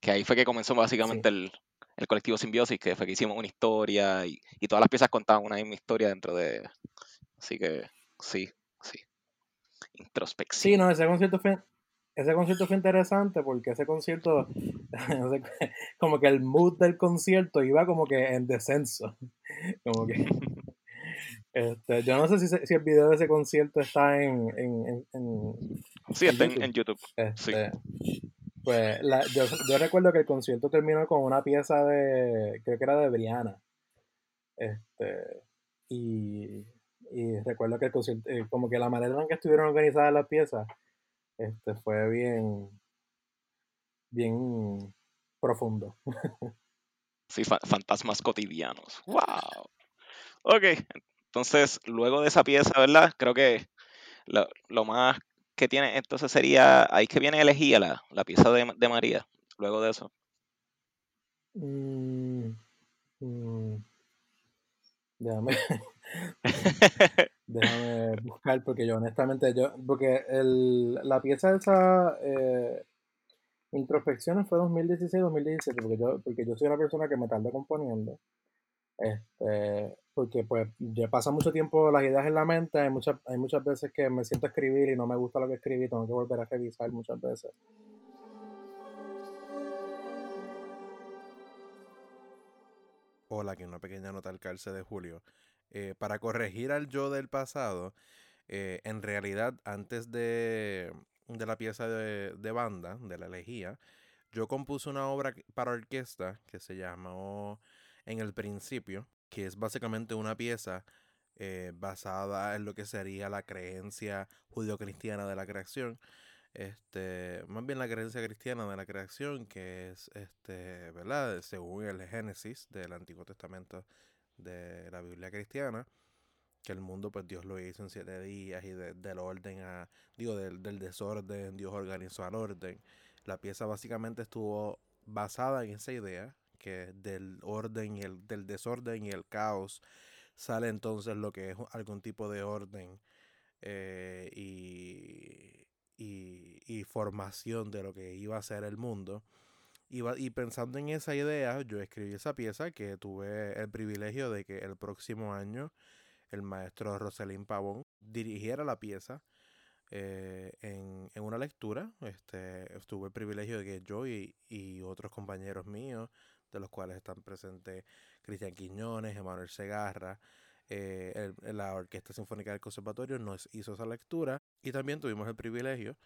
que ahí fue que comenzó básicamente el, el, colectivo Simbiosis, que fue que hicimos una historia y, y todas las piezas contaban una misma historia dentro de, así que sí, sí introspección. Sí, no, ese concierto fue, ese concierto fue interesante porque ese concierto, *laughs* como que el mood del concierto iba como que en descenso. *laughs* Como que, *laughs* este, yo no sé si, si, el video de ese concierto está en... en, en, sí, está en YouTube. Este, pues yo, yo, recuerdo que el concierto terminó con una pieza de, creo que era de Briana. Este, y y recuerdo que eh, como que la manera en que estuvieron organizadas las piezas este, fue bien, bien profundo. *laughs* Sí, fantasmas cotidianos. ¡Wow! Ok, entonces luego de esa pieza, ¿verdad? Creo que lo, más que tiene entonces sería, ahí que viene elegía la, la pieza de, María, luego de eso. Mm, mm. Déjame, *laughs* *laughs* Déjame buscar porque yo honestamente, yo, porque el, la pieza de esa eh, introspecciones fue 2016-2017, porque yo, porque yo soy una persona que me tarda componiendo. Este, porque pues ya pasa mucho tiempo las ideas en la mente, hay muchas, hay muchas veces que me siento a escribir y no me gusta lo que escribí, tengo que volver a revisar muchas veces. Hola, aquí una pequeña nota al calce de Julio. Eh, para corregir al yo del pasado, eh, en realidad, antes de, de la pieza de, de, banda, de la elegía, yo compuse una obra para orquesta que se llamó En el principio, que es básicamente una pieza eh, basada en lo que sería la creencia judío-cristiana de la creación. Este, más bien la creencia cristiana de la creación, que es este, ¿verdad? Según el Génesis del Antiguo Testamento de la Biblia cristiana, que el mundo pues Dios lo hizo en siete días y del orden a, digo, del, del, desorden, Dios organizó al orden. La pieza básicamente estuvo basada en esa idea, que del orden y el, del desorden y el caos sale entonces lo que es algún tipo de orden eh, y, y, y, formación de lo que iba a ser el mundo. Y, y pensando en esa idea, yo escribí esa pieza que tuve el privilegio de que el próximo año el maestro Roselín Pavón dirigiera la pieza eh, en, en, una lectura. Este, tuve el privilegio de que yo y, y, otros compañeros míos, de los cuales están presentes Cristian Quiñones, Emanuel Segarra, eh, la Orquesta Sinfónica del Conservatorio nos hizo esa lectura y también tuvimos el privilegio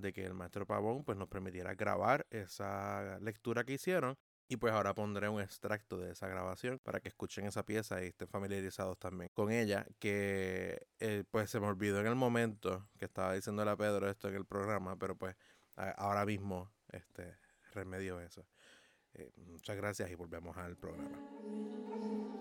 de que el maestro Pavón pues, nos permitiera grabar esa lectura que hicieron y pues ahora pondré un extracto de esa grabación para que escuchen esa pieza y estén familiarizados también con ella, que eh, pues se me olvidó en el momento que estaba diciéndole a Pedro esto en el programa, pero pues ahora mismo este remedio eso. Eh, muchas gracias y volvemos al programa.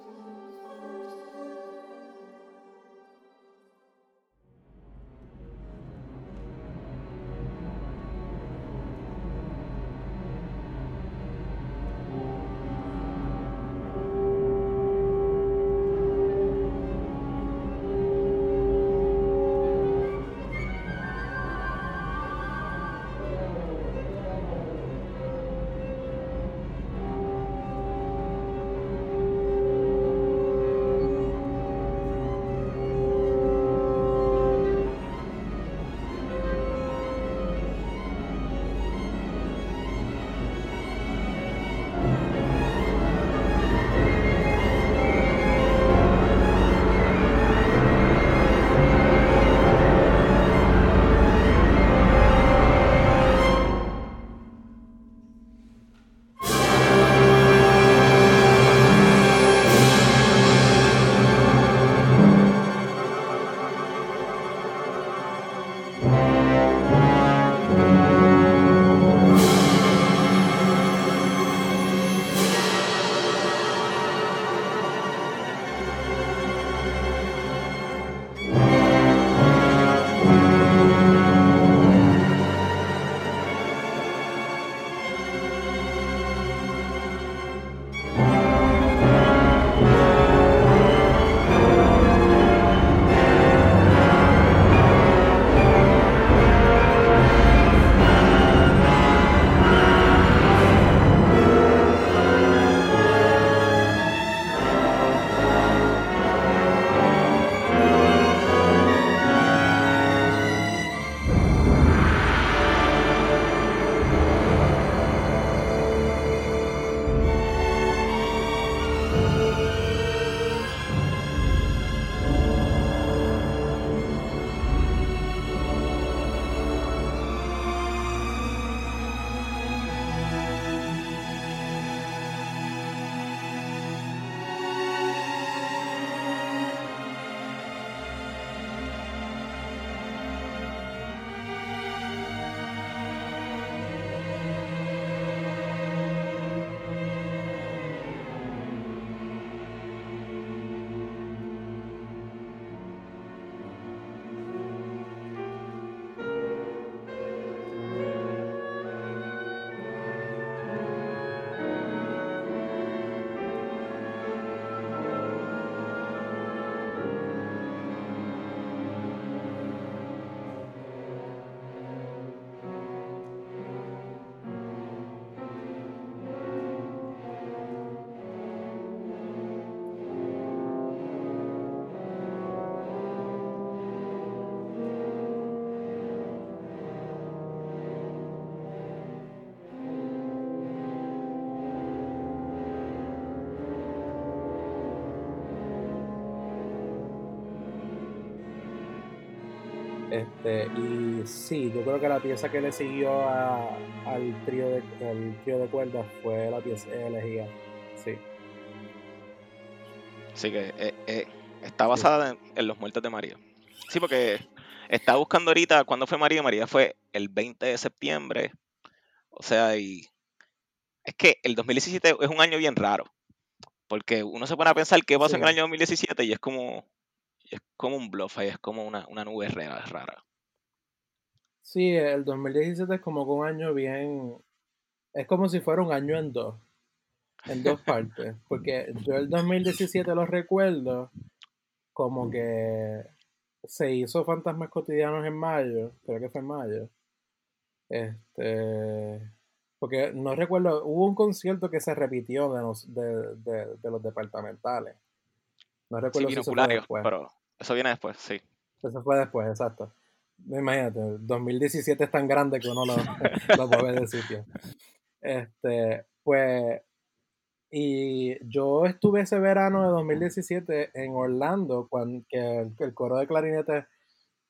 Este, y sí, yo creo que la pieza que le siguió a- al trío de, al trío de cuerdas fue la pieza elegida. Sí. Así que eh, eh, está basada en, en los muertos de María. Sí, porque estaba buscando ahorita cuándo fue María. María fue el 20 de septiembre. O sea, y es que el 2017 es un año bien raro. Porque uno se pone a pensar qué pasó en el año 2017 y es como, es como un bluff ahí, es como una, una nube rara. rara. Sí, el 2017 es como un año bien. Es como si fuera un año en dos. En dos partes. *laughs* Porque yo el 2017 lo recuerdo como que se hizo Fantasmas Cotidianos en mayo. Creo que fue en mayo. Este. Porque no recuerdo. Hubo un concierto que se repitió de los, de, de- de los departamentales. No Sí, recuerdo si eso fue después. pero eso viene después, sí. Eso fue después, exacto. Imagínate, 2017 es tan grande que uno lo, *laughs* lo mueve de sitio. Este, pues, y yo estuve ese verano de 2017 en Orlando, cuando que el, el coro de clarinete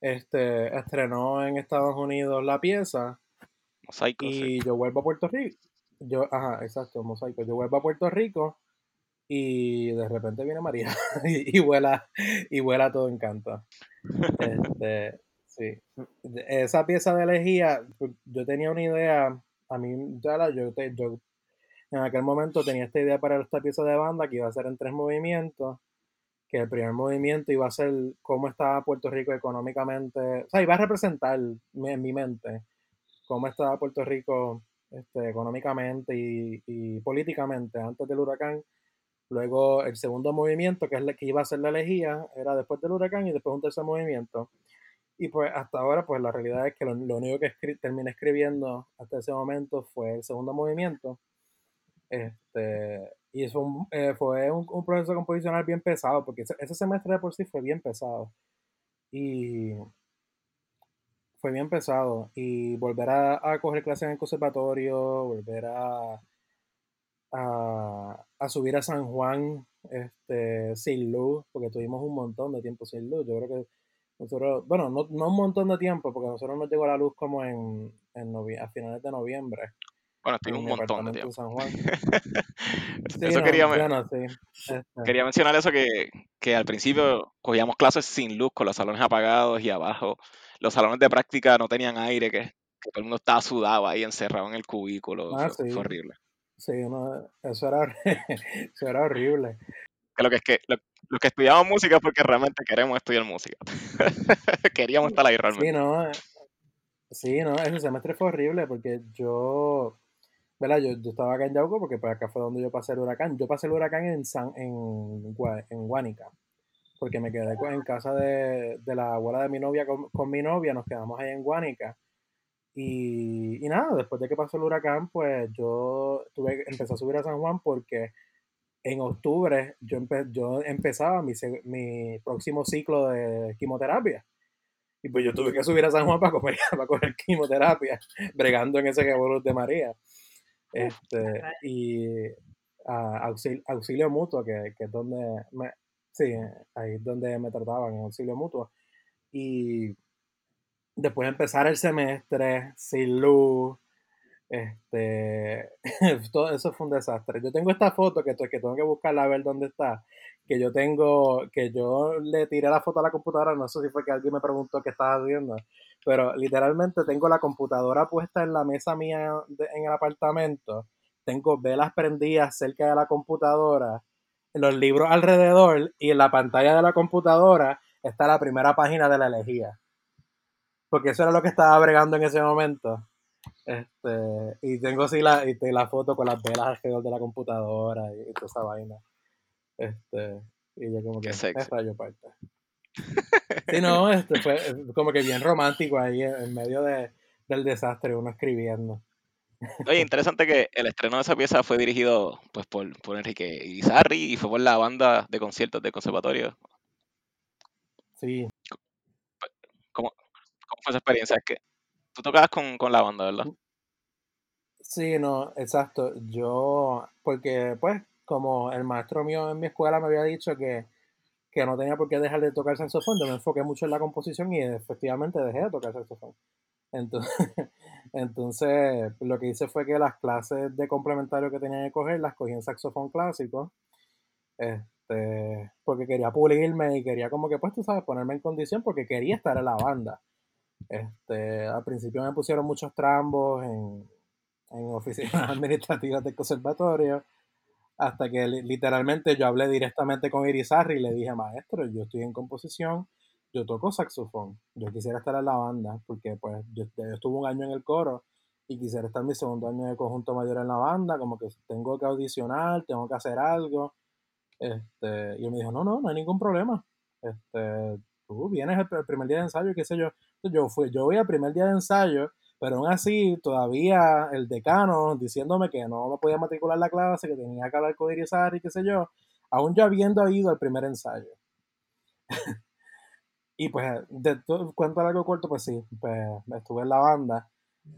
este, estrenó en Estados Unidos la pieza, Mosaico, sí. y yo vuelvo a Puerto Rico. Yo, ajá, exacto, mosaico. Yo vuelvo a Puerto Rico y de repente viene María *laughs* y, y vuela, y vuela todo encanto. *laughs* Este, sí. Esa pieza de elegía, pues, yo tenía una idea, a mí, la- yo, te- yo en aquel momento tenía esta idea para esta pieza de banda que iba a ser en tres movimientos, que el primer movimiento iba a ser cómo estaba Puerto Rico económicamente, o sea, iba a representar en mi mente cómo estaba Puerto Rico este, económicamente y, y políticamente antes del huracán. Luego el segundo movimiento, que es el que iba a ser la elegía, era después del huracán y después un tercer movimiento. Y pues hasta ahora, pues la realidad es que lo, único que escri- terminé escribiendo hasta ese momento fue el segundo movimiento. Este, y eso un- eh, fue un, proceso composicional bien pesado, porque ese, ese semestre de por sí fue bien pesado. Y fue bien pesado. Y volver a, a coger clases en el conservatorio, volver a, a, a subir a San Juan este, sin luz, porque tuvimos un montón de tiempo sin luz. Yo creo que nosotros, bueno, no, no un montón de tiempo, porque a nosotros nos llegó la luz como en, en novie- a finales de noviembre Bueno, en estoy un montón de tiempo. San Juan. Eso- *laughs* Sí, eso no, quería, sí. Este, quería mencionar eso que, que al principio cogíamos clases sin luz, con los salones apagados y abajo. Los salones de práctica no tenían aire, que, que todo el mundo estaba sudado ahí encerrado en el cubículo. ah, Fue, sí, fue horrible. sí, no, eso era, *laughs* eso era horrible. Que lo que es que lo, lo que estudiamos música porque realmente queremos estudiar música. *laughs* Queríamos estar ahí Sí, realmente. no, eh, sí, no, ese semestre fue horrible porque yo, ¿verdad? Yo, yo estaba acá en Yauco porque pues acá fue donde yo pasé el huracán. Yo pasé el huracán en San, en, en Guánica, porque me quedé en casa de, de la abuela de mi novia con, con mi novia, nos quedamos ahí en Guánica. Y, y nada, después de que pasó el huracán, pues yo tuve, empecé a subir a San Juan porque en octubre yo, empe- yo empezaba mi, mi próximo ciclo de quimioterapia. Y pues yo tuve que subir a San Juan para comer, *laughs* para coger quimioterapia, bregando en ese revolú de María. Este, y a auxilio, auxilio mutuo, que, que es donde me, sí, ahí es donde me trataban, en auxilio mutuo. Y después de empezar el semestre sin luz, este, *laughs* todo eso fue un desastre. Yo tengo esta foto que, que tengo que buscarla a ver dónde está, que yo tengo, que yo le tiré la foto a la computadora, no sé si fue que alguien me preguntó qué estaba haciendo, pero literalmente tengo la computadora puesta en la mesa mía en el apartamento, tengo velas prendidas cerca de la computadora, los libros alrededor y en la pantalla de la computadora está la primera página de la elegía. Porque eso era lo que estaba bregando en ese momento. Este, y tengo así la, y te- la foto con las velas alrededor de la computadora y, y toda esa vaina. Este, y yo como que es rayo parte. *laughs* Sí, no, este fue eh, como que bien romántico ahí en, en medio de, del desastre, uno escribiendo. Oye, interesante que el estreno de esa pieza fue dirigido pues por, por Enrique Izarri y fue por la banda de conciertos del conservatorio. Sí, ¿Cómo, cómo fue esa experiencia? Es que tocabas con, con la banda, ¿verdad? sí, no, exacto. Yo, porque pues, como el maestro mío en mi escuela me había dicho que que no tenía por qué dejar de tocar saxofón. Yo me enfoqué mucho en la composición y efectivamente dejé de tocar saxofón. Entonces, *laughs* entonces lo que hice fue que las clases de complementario que tenía que coger las cogí en saxofón clásico. Este, porque quería pulirme y quería como que, pues tú sabes, ponerme en condición porque quería estar en la banda. Este, al principio me pusieron muchos trambos en, en oficinas *laughs* administrativas del conservatorio, hasta que literalmente yo hablé directamente con Irizarry y le dije, maestro, yo estoy en composición, yo toco saxofón, yo quisiera estar en la banda, porque pues yo, estuve un año en el coro y quisiera estar mi segundo año de conjunto mayor en la banda, como que tengo que audicionar, tengo que hacer algo. Este, y él me dijo, no, no, no hay ningún problema. Este, tú vienes el, primer día de ensayo, qué sé yo. Yo fui, yo voy al primer día de ensayo, pero aún así todavía el decano diciéndome que no me podía matricular la clase, que tenía que hablar con Irizar y qué sé yo, aún yo habiendo ido al primer ensayo. *laughs* y pues, de cuento largo corto, pues sí, pues estuve en la banda.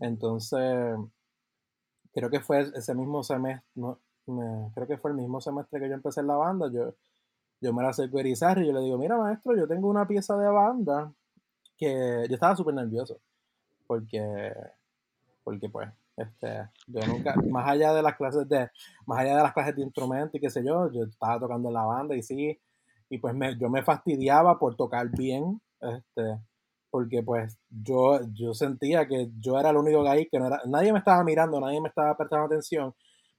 Entonces, creo que fue ese mismo semestre, creo que fue el mismo semestre que yo empecé en la banda. Yo, yo me la acerco a Irizar y yo le digo, mira maestro, yo tengo una pieza de banda que yo estaba súper nervioso porque, porque pues, este, yo nunca, más allá de las clases de, más allá de las clases de instrumento y qué sé yo, yo estaba tocando en la banda y sí, y pues me, yo me fastidiaba por tocar bien, este, porque pues yo, yo sentía que yo era el único ahí, que no era, nadie me estaba mirando, nadie me estaba prestando atención,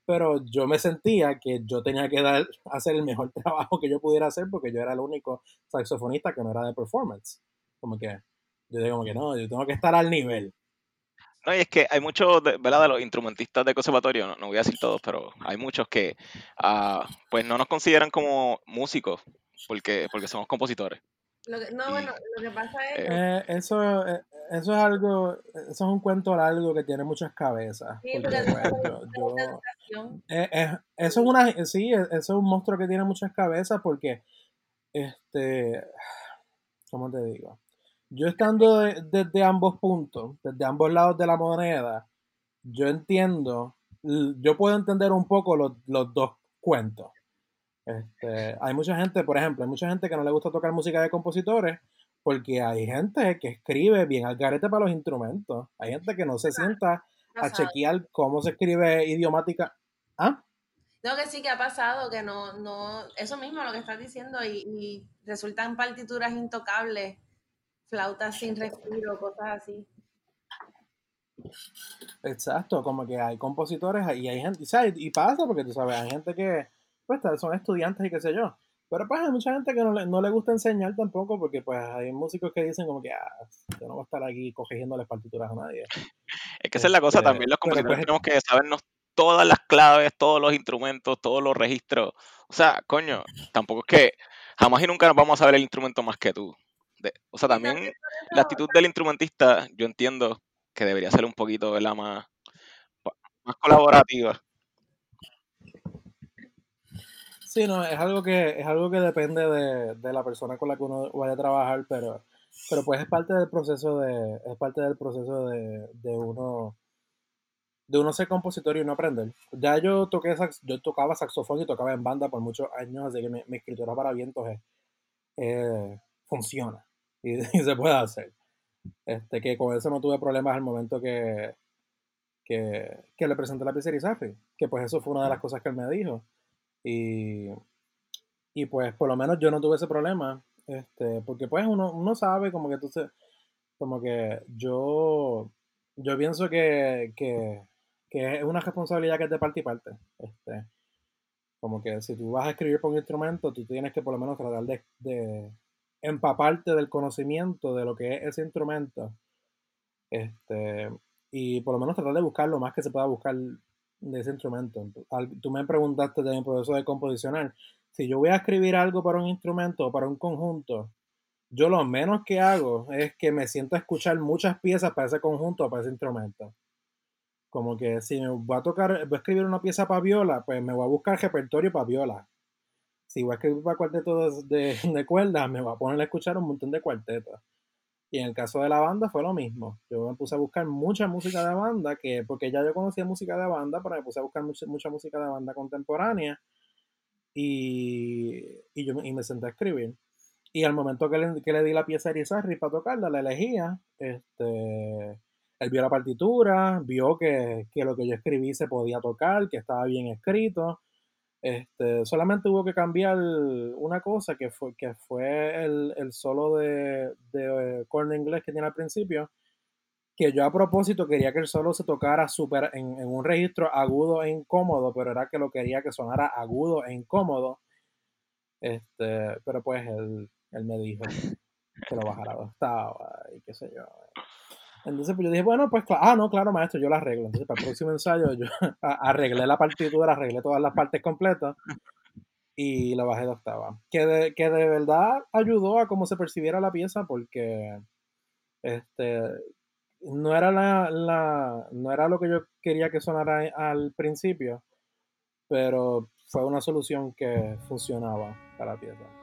pero yo me sentía que yo tenía que dar, *laughs* hacer el mejor *laughs* trabajo que yo pudiera hacer porque yo era el único saxofonista que no era de performance. Como que yo digo como que no, yo tengo que estar al nivel. No, y es que hay muchos, de, ¿verdad? De los instrumentistas de conservatorio, no, voy a decir todos, pero hay muchos que, uh, pues, no nos consideran como músicos porque, porque somos compositores. Lo que, no, bueno, lo que pasa es... Eh, eh eso, eh, eso es algo, eso es un cuento largo que tiene muchas cabezas. Sí, porque, pues, yo, yo, eh, eso es una, sí, eso es un monstruo que tiene muchas cabezas porque, este, ¿cómo te digo? Yo estando desde ambos puntos, desde ambos lados de la moneda, yo entiendo, yo puedo entender un poco los, dos cuentos. Este, hay mucha gente, por ejemplo, hay mucha gente que no le gusta tocar música de compositores porque hay gente que escribe bien al garete para los instrumentos. Hay gente que no se sienta a chequear cómo se escribe idiomática. ¿Ah? No, que sí que ha pasado, que no, no, eso mismo lo que estás diciendo y, y resultan partituras intocables flautas sin respiro, cosas así. Exacto, como que hay compositores y hay gente, y pasa porque tú sabes, hay gente que pues son estudiantes y qué sé yo. Pero pues hay mucha gente que no le, no le gusta enseñar tampoco porque pues hay músicos que dicen como que ah, yo no voy a estar aquí las partituras a nadie. Es que esa es la cosa, este, también los compositores pues, tenemos que sabernos todas las claves, todos los instrumentos, todos los registros. O sea, coño, tampoco es que jamás y nunca nos vamos a saber el instrumento más que tú o sea, también la actitud del instrumentista, yo entiendo que debería ser un poquito la más, más colaborativa. Sí, no, es algo que, es algo que depende de, la persona con la que uno vaya a trabajar, pero, pero pues es parte del proceso de, es parte del proceso de, uno de uno ser compositor y uno aprender. Ya yo toqué sax, yo tocaba saxofón y tocaba en banda por muchos años, así que mi, escritura para vientos funciona. Y, *laughs* se puede hacer. Este, que con eso no tuve problemas al momento que, que, le presenté la pizzería que pues eso fue una de las cosas que él me dijo. Y, y pues por lo menos yo no tuve ese problema, este, porque pues uno, uno sabe como que tú como que yo, yo pienso que, que, que, es una responsabilidad que es de parte y parte. Este, como que si tú vas a escribir por un instrumento, tú tienes que por lo menos tratar de empaparte del conocimiento de lo que es ese instrumento. Este, y por lo menos tratar de buscar lo más que se pueda buscar de ese instrumento. Tú me preguntaste de mi proceso de composicionar. Si yo voy a escribir algo para un instrumento o para un conjunto, yo lo menos que hago es que me siento a escuchar muchas piezas para ese conjunto o para ese instrumento. Como que si me voy a tocar, voy a escribir una pieza para viola, pues me voy a buscar repertorio para viola si voy a escribir para cuartetos de, de *laughs* cuerdas, me voy a poner a escuchar un montón de cuartetos. Y en el caso de la banda fue lo mismo. Yo me puse a buscar mucha música de banda, que porque ya yo conocía música de banda, pero me puse a buscar mucha, música de banda contemporánea. y, y, yo, y me senté a escribir. Y al momento que le, que le di la pieza a Irizarry para tocarla, la elegía. Este, él vio la partitura, vio que, que, lo que yo escribí se podía tocar, que estaba bien escrito. Este, solamente hubo que cambiar una cosa que fue, que fue el, el solo de, de eh, corno inglés que tiene al principio, que yo a propósito quería que el solo se tocara super en, en, un registro agudo e incómodo, pero era que lo quería que sonara agudo e incómodo. Este, pero pues él, él me dijo que lo bajara a y qué sé yo. Entonces pues yo dije, bueno, pues ah, no, claro, maestro, yo lo arreglo. Entonces para el próximo ensayo yo *laughs* arreglé la partitura, arreglé todas las partes completas y la bajé de octava. Que de, que de verdad ayudó a cómo se percibiera la pieza porque este no era la, la no era lo que yo quería que sonara al principio, pero fue una solución que funcionaba para la pieza.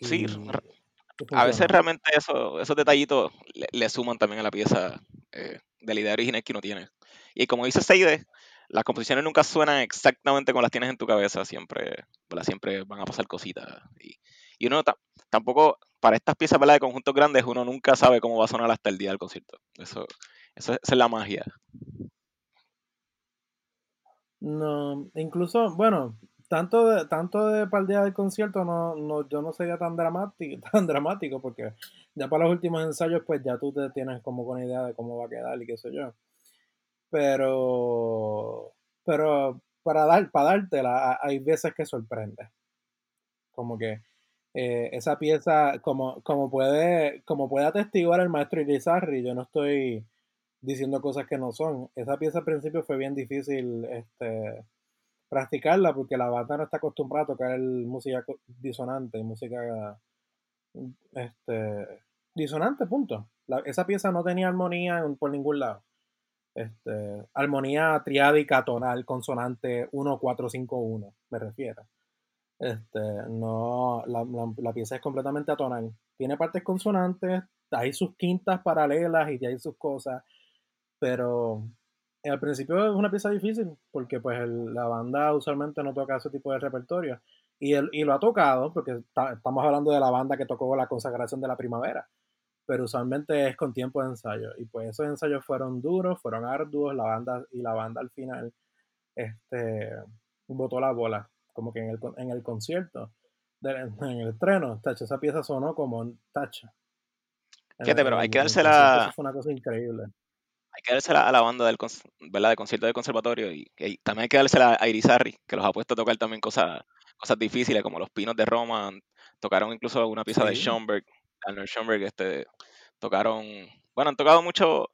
Sí, a veces realmente eso, esos detallitos le, le, suman también a la pieza eh, de la idea original que uno tiene. Y como dice Seide, las composiciones nunca suenan exactamente como las tienes en tu cabeza, siempre, siempre van a pasar cositas. Y, y uno tampoco, para estas piezas de conjuntos grandes, uno nunca sabe cómo va a sonar hasta el día del concierto. Eso, eso, esa es la magia. No, incluso, bueno, tanto de, tanto de día del concierto no, no, yo no sería tan dramático, *laughs* tan dramático porque ya para los últimos ensayos pues ya tú te tienes como con idea de cómo va a quedar y qué sé yo. Pero pero para dar para dártela hay veces que sorprende. Como que eh, esa pieza como como puede como puede atestiguar el maestro Irizarry, yo no estoy diciendo cosas que no son. Esa pieza al principio fue bien difícil este practicarla porque la banda no está acostumbrada a tocar el música disonante, música este, disonante, punto. esa pieza no tenía armonía por ningún lado. Este, armonía triádica tonal, consonante 1, 4, 5, 1, me refiero. Este, no, la, la, pieza es completamente atonal. Tiene partes consonantes, hay sus quintas paralelas y hay sus cosas, pero al principio es una pieza difícil porque pues la banda usualmente no toca ese tipo de repertorio. Y, él, y lo ha tocado porque estamos hablando de la banda que tocó la consagración de la primavera pero usualmente es con tiempo de ensayo. Y pues esos ensayos fueron duros fueron arduos la banda y la banda al final este botó la bola como que en el, en el concierto *laughs* en el estreno tacho, esa pieza sonó como tacha. Fíjate, pero hay que dársela. Fue una cosa increíble hay que dársela a la banda del, ¿verdad? de concierto del conservatorio y, también hay que dársela a Irizarry, que los ha puesto a tocar también cosas, cosas difíciles como Los Pinos de Roma, tocaron incluso una pieza de Schoenberg, Arnold Schoenberg, este, tocaron, bueno, han tocado mucho,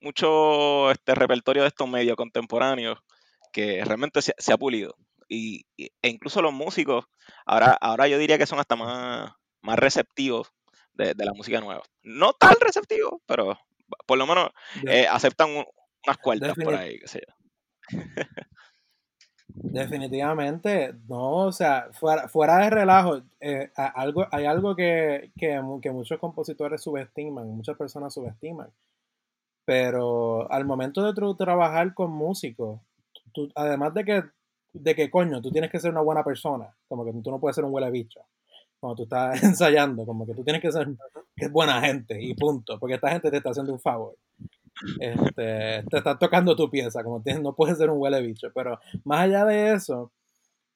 mucho este repertorio de estos medios contemporáneos que realmente se, ha pulido. Y, e incluso los músicos, ahora, ahora yo diría que son hasta más, más receptivos de, de la música nueva. No tan receptivos, pero por lo menos eh, aceptan unas cuartas por ahí, *laughs* Definitivamente, no, o sea, fuera, fuera de relajo, eh, algo, hay algo que, que, muchos compositores subestiman, muchas personas subestiman, pero al momento de trabajar con músicos, además de que, de que coño, tú tienes que ser una buena persona, como que tú no puedes ser un huele bicho, cuando tú estás *laughs* ensayando, como que tú tienes que ser que buena gente y punto, porque esta gente te está haciendo un favor. Este, te está tocando tu pieza, como tienes, no puedes ser un huele bicho, pero más allá de eso,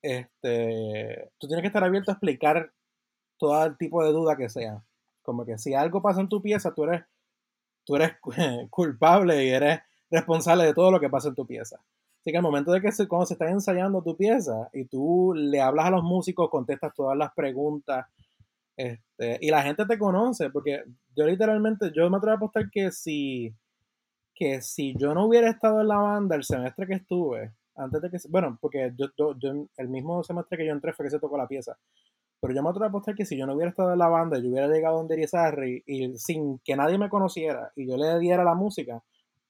este, tú tienes que estar abierto a explicar todo el tipo de duda que sea. Como que si algo pasa en tu pieza, tú eres, tú eres *laughs* culpable y eres responsable de todo lo que pasa en tu pieza. Así que al momento de que se, cuando se está ensayando tu pieza y tú le hablas a los músicos, contestas todas las preguntas, este, y la gente te conoce, porque yo literalmente, yo me atrevo a apostar que si, que si yo no hubiera estado en la banda el semestre que estuve, antes de que, bueno, porque yo, el mismo semestre que yo entré fue que se tocó la pieza, pero yo me atrevo a apostar que si yo no hubiera estado en la banda, yo hubiera llegado donde Irizarry y sin que nadie me conociera y yo le diera la música,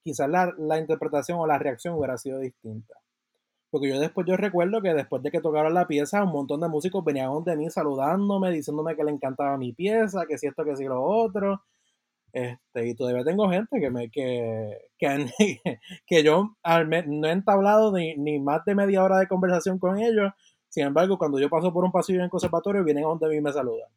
quizás la, interpretación o la reacción hubiera sido distinta. Porque yo después, yo recuerdo que después de que tocaron la pieza, un montón de músicos venían de mí saludándome, diciéndome que le encantaba mi pieza, que si esto, que si lo otro. Este, y todavía tengo gente que me que, que, *laughs* yo no he entablado ni, ni, más de media hora de conversación con ellos. Sin embargo, cuando yo paso por un pasillo en el conservatorio, vienen a donde mí me saludan.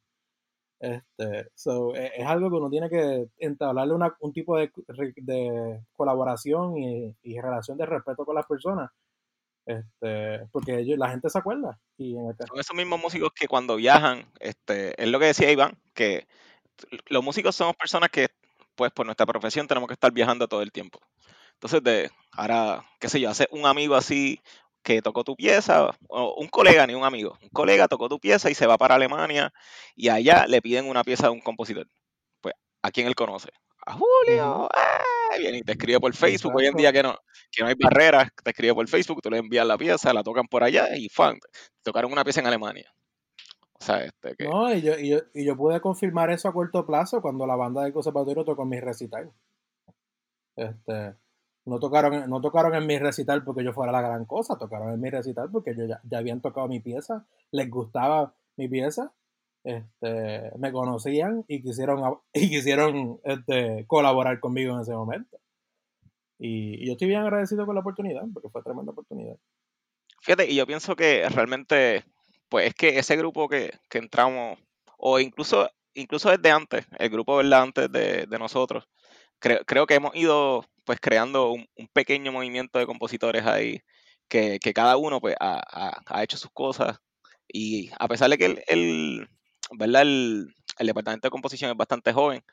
Este, so, e, es, algo que uno tiene que entablarle una, un tipo de, de colaboración y, relación de respeto con las personas. Este, porque ellos, la gente se acuerda. Y Son esos mismos músicos que cuando viajan, este, es lo que decía Iván, que los músicos somos personas que, pues por nuestra profesión, tenemos que estar viajando todo el tiempo. Entonces, de ahora, qué sé yo, hace un amigo así, que tocó tu pieza, o un colega ni un amigo, un colega tocó tu pieza y se va para Alemania y allá le piden una pieza de un compositor. Pues, ¿a quién él conoce? A Julio. Viene y te escribe por Facebook. Hoy en día que no, que no hay barreras, te escribe por Facebook, tú le envías la pieza, la tocan por allá y fan, tocaron una pieza en Alemania. O sea, este que... No, y yo, y, yo, y yo pude confirmar eso a corto plazo cuando la banda de conservatorio tocó mi recital. Este, no tocaron, no tocaron en mi recital porque yo fuera la gran cosa, tocaron en mi recital porque yo ya, habían tocado mi pieza, les gustaba mi pieza, este, me conocían y quisieron, *laughs* y quisieron este, colaborar conmigo en ese momento. Y, yo estoy bien agradecido con la oportunidad, porque fue tremenda oportunidad. Fíjate, y yo pienso que realmente, pues es que ese grupo que, entramos, o incluso, incluso desde antes, el grupo ¿verdad? antes de, nosotros, creo, creo que hemos ido pues creando un, pequeño movimiento de compositores ahí, que, cada uno pues ha, ha, hecho sus cosas. Y a pesar de que el, el ¿verdad? El, el departamento de composición es bastante joven,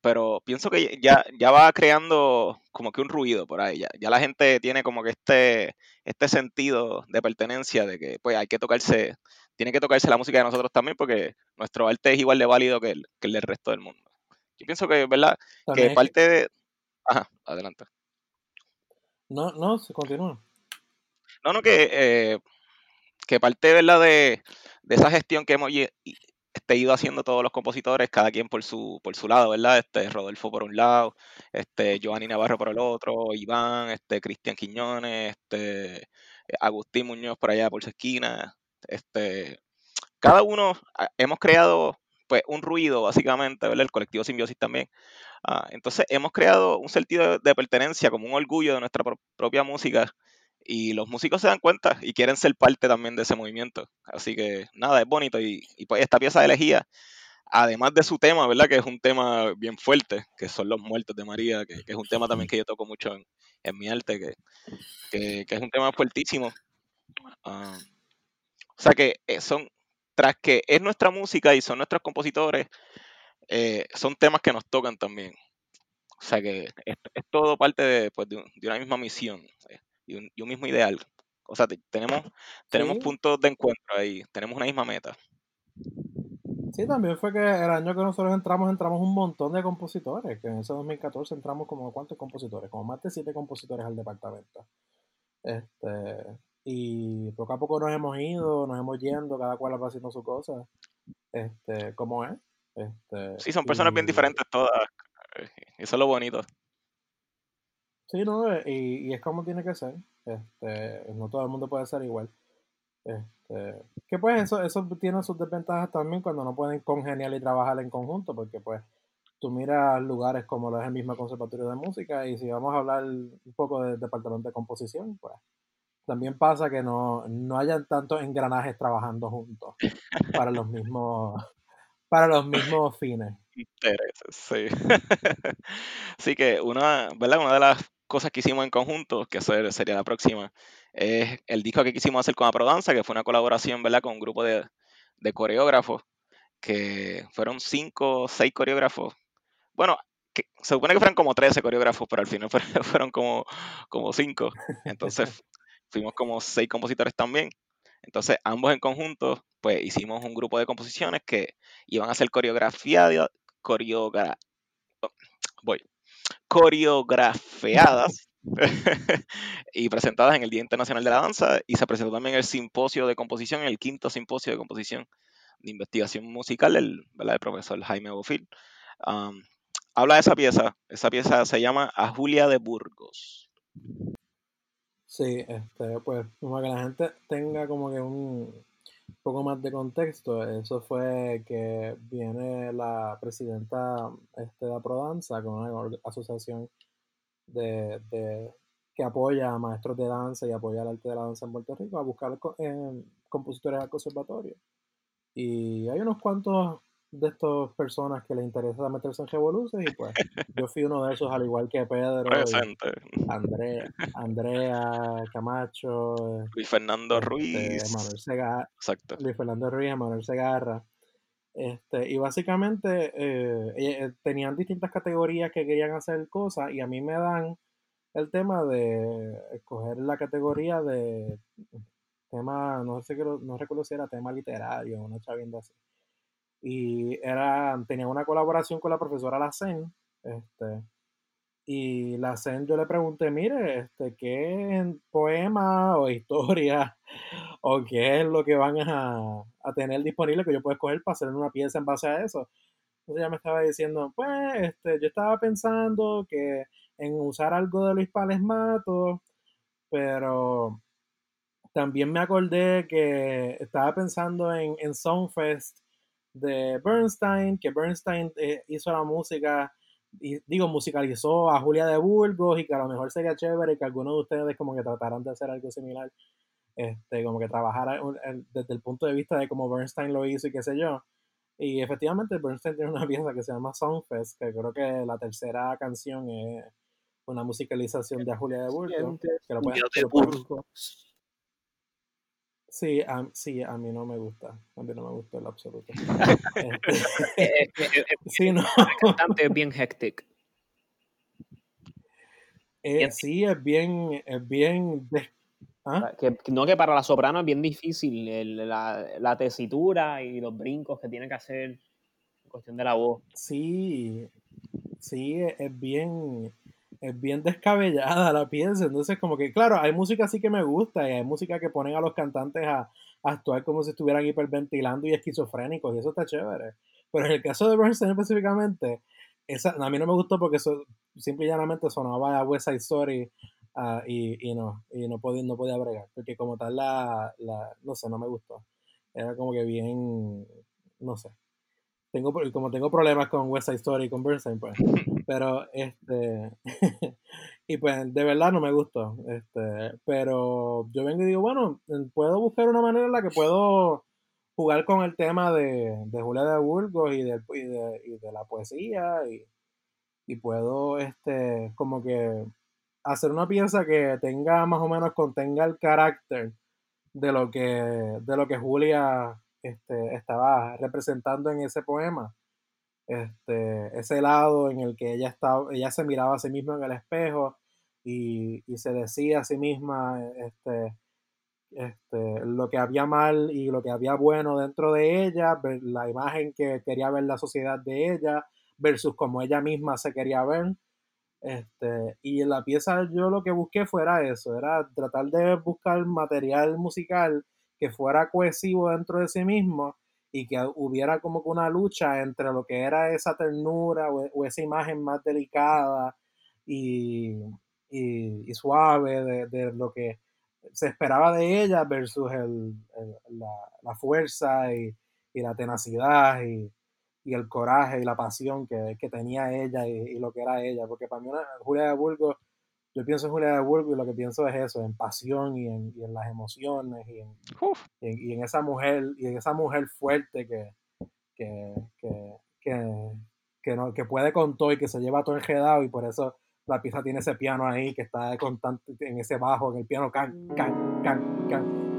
pero pienso que ya, ya va creando como que un ruido por ahí. Ya, la gente tiene como que este, este sentido de pertenencia, de que pues hay que tocarse, tiene que tocarse la música de nosotros también, porque nuestro arte es igual de válido que el, que el del resto del mundo. Yo pienso que, ¿verdad? que parte de... Ajá, adelante. No, no, se continúa. No, no, que, eh, que parte, ¿verdad? De, de esa gestión que hemos este, ido haciendo todos los compositores, cada quien por su, por su lado, ¿verdad? Este, Rodolfo por un lado, este, Giovanni Navarro por el otro, Iván, este, Cristian Quiñones, este, Agustín Muñoz por allá por su esquina, este, cada uno hemos creado pues un ruido básicamente, ¿verdad? El colectivo Simbiosis también. Ah, entonces hemos creado un sentido de pertenencia, como un orgullo de nuestra propia música y los músicos se dan cuenta y quieren ser parte también de ese movimiento. Así que nada, es bonito. Y, pues esta pieza de elegía, además de su tema, ¿verdad? Que es un tema bien fuerte, que son los muertos de María, que, es un tema también que yo toco mucho en, mi arte, que, es un tema fuertísimo. Ah, o sea que eh, son, tras que es nuestra música y son nuestros compositores, eh, son temas que nos tocan también. O sea que es, todo parte de, pues, de, una misma misión y un, mismo ideal. O sea, tenemos, tenemos puntos de encuentro ahí, tenemos una misma meta. Sí, también fue que el año que nosotros entramos, entramos un montón de compositores, que en ese 2014 entramos como cuántos compositores, como más de siete compositores al departamento. Este, y poco a poco nos hemos ido, nos hemos yendo, cada cual va haciendo su cosa, este, como es. Este, sí, son personas bien diferentes todas, eso es lo bonito. Sí, no, eh, y, es como tiene que ser. Este, no todo el mundo puede ser igual. Este, que pues eso, eso tiene sus desventajas también cuando no pueden congeniar y trabajar en conjunto, porque pues tú miras lugares como lo es el mismo conservatorio de música y si vamos a hablar un poco del departamento de composición, pues también pasa que no, no hayan tantos engranajes trabajando juntos para los mismos *laughs* para los mismos fines. Intereses, sí. *laughs* Así que una, ¿verdad? Una de las cosas que hicimos en conjunto, que sería la próxima, es el disco que quisimos hacer con Aprodanza, que fue una colaboración, ¿verdad? Con un grupo de, coreógrafos, que fueron cinco o seis coreógrafos. Bueno, se supone que fueron como 13 coreógrafos, pero al final *laughs* fueron, como, como cinco. Entonces fuimos como seis compositores también. Entonces ambos en conjunto, pues hicimos un grupo de composiciones que iban a ser coreografía, coreogra, voy, coreografiadas *laughs* y presentadas en el Día Internacional de la Danza y se presentó también el simposio de composición, el quinto simposio de composición de investigación musical el, del profesor Jaime Bofil. habla de esa pieza, esa pieza se llama A Julia de Burgos. Sí, este, pues como que la gente tenga como que un, poco más de contexto, eso fue que viene la presidenta este, de Aprodanza con una asociación de, que apoya a maestros de danza y apoya el arte de la danza en Puerto Rico a buscar compositores al conservatorio. Y hay unos cuantos de estas personas que les interesa meterse en revoluciones y pues yo fui uno de esos al igual que Pedro Andrea, Andrea Camacho Luis Fernando este, Ruiz. Manuel Segarra Luis Fernando Ruiz Manuel Segarra. Este, y básicamente eh, eh, tenían distintas categorías que querían hacer cosas y a mí me dan el tema de escoger la categoría de tema, no sé no recuerdo si era tema literario, una chavienda así y era, tenía una colaboración con la profesora Lacen, este, y Lacen yo le pregunté, mire, este, ¿qué poema o historia *laughs* o qué es lo que van a, tener disponible que yo pueda escoger para hacer una pieza en base a eso? Entonces ella me estaba diciendo, pues, este, yo estaba pensando que en usar algo de Luis Pales Mato, pero también me acordé que estaba pensando en, en Songfest de Bernstein, que Bernstein eh, hizo la música y digo, musicalizó a Julia de Burgos y que a lo mejor sería chévere que algunos de ustedes como que trataran de hacer algo similar, este, como que trabajara desde el punto de vista de cómo Bernstein lo hizo y qué sé yo. Y efectivamente Bernstein tiene una *laughs* pieza que se llama Songfest, que creo que la tercera canción es una musicalización de Julia de Burgos. Que lo Sí, a, sí, a mí no me gusta. A mí no me gusta en absoluto. *laughs* Este, *laughs* sí, no. es bien hectic. Eh, sí, es bien, es bien. ¿ah? Que, no que para la soprano es bien difícil la, la, tesitura y los brincos que tiene que hacer en cuestión de la voz. Sí, sí, es bien, es bien descabellada la pieza. Entonces, como que, claro, hay música así que me gusta y hay música que ponen a los cantantes a, actuar como si estuvieran hiperventilando y esquizofrénicos y eso está chévere. Pero en el caso de Bernstein específicamente, esa, a mí no me gustó porque eso simple y llanamente sonaba a West Side Story uh, y, y, no, y no podía, no podía bregar. Porque como tal, la, la, no sé, no me gustó. Era como que bien, no sé. Tengo, como tengo problemas con West Side Story y con Bernstein, pues *laughs* pero, este, *laughs* y pues de verdad no me gustó. Este, pero yo vengo y digo, bueno, puedo buscar una manera en la que puedo jugar con el tema de, de Julia de Burgos y de, y de, y de la poesía y, y, puedo, este, como que hacer una pieza que tenga más o menos, contenga el carácter de lo que, de lo que Julia este, estaba representando en ese poema este, ese lado en el que ella, estaba, ella se miraba a sí misma en el espejo y, se decía a sí misma este, este, lo que había mal y lo que había bueno dentro de ella, la imagen que quería ver la sociedad de ella versus como ella misma se quería ver. Este, y en la pieza yo lo que busqué fuera eso, era tratar de buscar material musical que fuera cohesivo dentro de sí mismo y que hubiera como que una lucha entre lo que era esa ternura o, esa imagen más delicada y, suave de, lo que se esperaba de ella versus el, la, fuerza y, la tenacidad y, el coraje y la pasión que, tenía ella y, lo que era ella. Porque para mí Julia de Burgos yo pienso en Julia de Burgos y lo que pienso es eso, en pasión y en, las emociones y en, esa mujer, y en esa mujer fuerte que, que, que, no, que puede con todo y que se lleva todo enredado y por eso la pieza tiene ese piano ahí que está constante en ese bajo, en el piano can, can, can, can.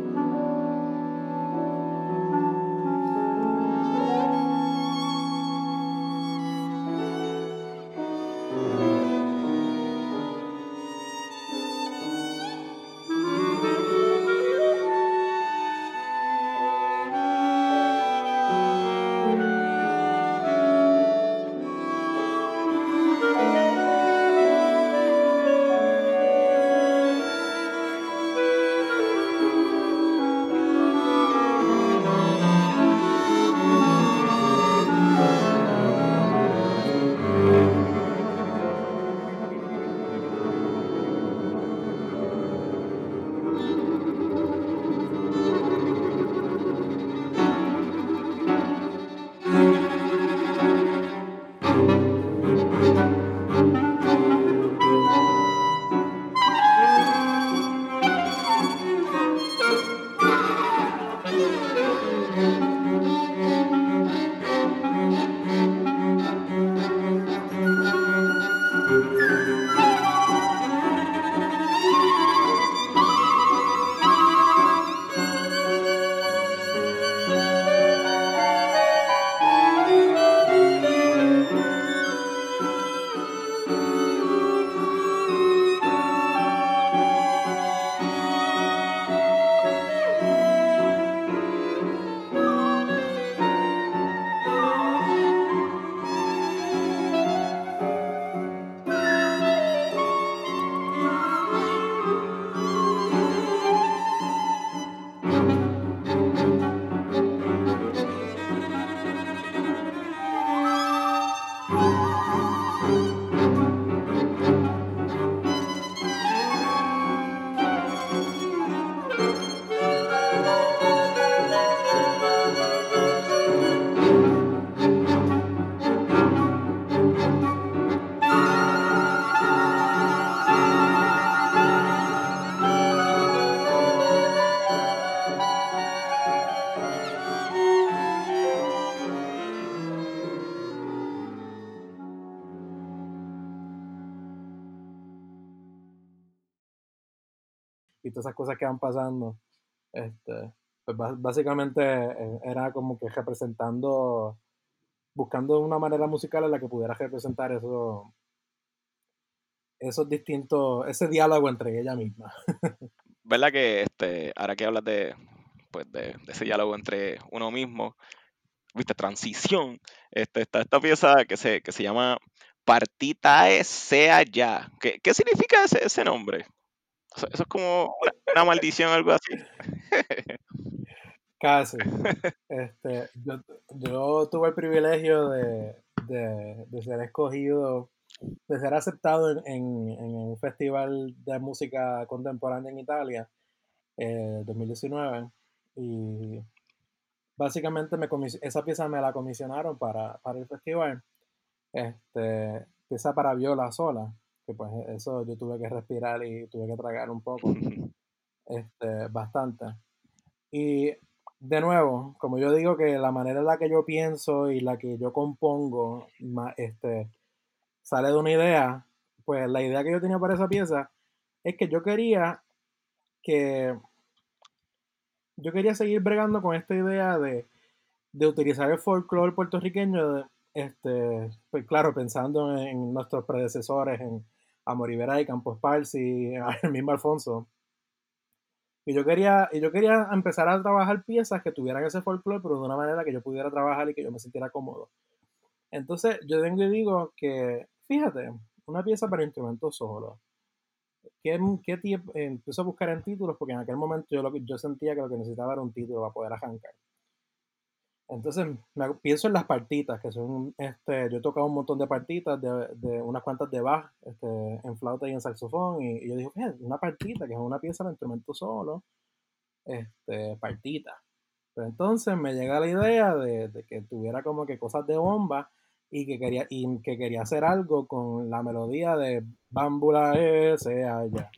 Esas cosas que van pasando. Este, pues básicamente eh, era como que representando, buscando una manera musical en la que pudiera representar eso, esos distintos, ese diálogo entre ella misma. *laughs* ¿Verdad que este, ahora que hablas de, pues de, ese diálogo entre uno mismo, viste, transición, este, está esta pieza que se, que se llama Partitae sea ya. ¿Qué, qué significa ese, ese nombre? Eso, es como una, maldición, algo así. *laughs* Casi. Este, yo, yo, tuve el privilegio de, de, de, ser escogido, de ser aceptado en, en, en, un festival de música contemporánea en Italia, eh, 2019. Y básicamente me esa pieza me la comisionaron para, para el festival. Este, pieza para viola sola, que pues eso yo tuve que respirar y tuve que tragar un poco, este, bastante. Y de nuevo, como yo digo que la manera en la que yo pienso y la que yo compongo, este, sale de una idea, pues la idea que yo tenía para esa pieza es que yo quería que yo quería seguir bregando con esta idea de, de utilizar el folclore puertorriqueño, este, pues claro, pensando en nuestros predecesores, en Amor y Campos Parsi, el *laughs* mismo Alfonso. Y yo quería, y yo quería empezar a trabajar piezas que tuvieran ese folclore, pero de una manera que yo pudiera trabajar y que yo me sintiera cómodo. Entonces, yo tengo y digo que, fíjate, una pieza para instrumentos solo ¿Qué, qué tiempo? Empecé a buscar en títulos porque en aquel momento yo, lo, yo sentía que lo que necesitaba era un título para poder arrancar. Entonces me, pienso en las partitas, que son, este, yo he tocado un montón de partitas, de, de unas cuantas de Bach, este, en flauta y en saxofón, y, yo dije, una partita, que es una pieza de instrumento solo, este, partita. Pero entonces me llega la idea de, de, que tuviera como que cosas de bomba y que quería, y que quería hacer algo con la melodía de Bámbula ese allá.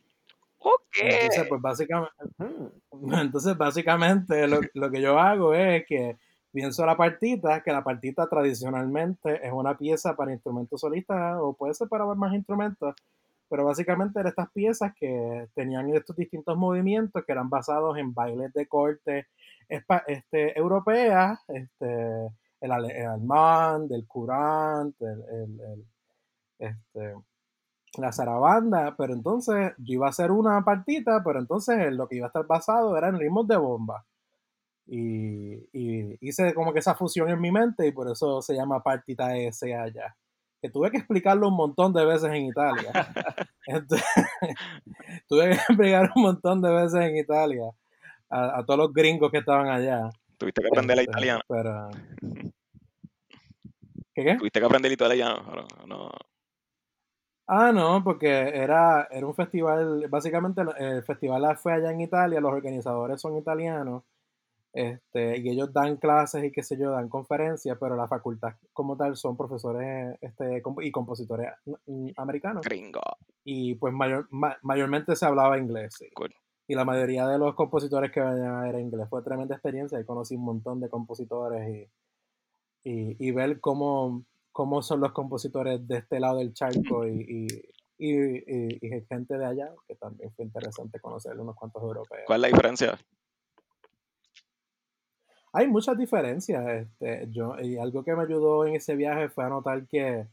Entonces, pues básicamente, *laughs* entonces, básicamente lo, lo, que yo hago es que pienso la partita, que la partita tradicionalmente es una pieza para instrumentos solistas o puede ser para más instrumentos, pero básicamente eran estas piezas que tenían estos distintos movimientos que eran basados en bailes de corte este, europeas, este, el, el el curant, el, este, la zarabanda, pero entonces yo iba a hacer una partita, pero entonces lo que iba a estar basado era en ritmos de bomba. Y, hice como que esa fusión en mi mente y por eso se llama partita S allá. Que tuve que explicarlo un montón de veces en Italia. *laughs* *laughs* tuve que explicar un montón de veces en Italia a, todos los gringos que estaban allá. Tuviste que aprender el este, italiano. ¿Qué qué? Tuviste que aprender italiano. No, Ah, no, porque era, era un festival, básicamente el festival fue allá en Italia, los organizadores son italianos, este, y ellos dan clases y qué sé yo, dan conferencias, pero la facultad como tal son profesores este, y compositores americanos. Gringo. Y pues mayor, mayormente se hablaba inglés. Y la mayoría de los compositores que venían era inglés. Fue tremenda experiencia y conocí un montón de compositores y, y, ver cómo, cómo son los compositores de este lado del charco y, y, y, gente de allá, que también fue interesante conocer unos cuantos europeos. ¿Cuál es la diferencia? Hay muchas diferencias. Este, yo, y algo que me ayudó en ese viaje fue a notar que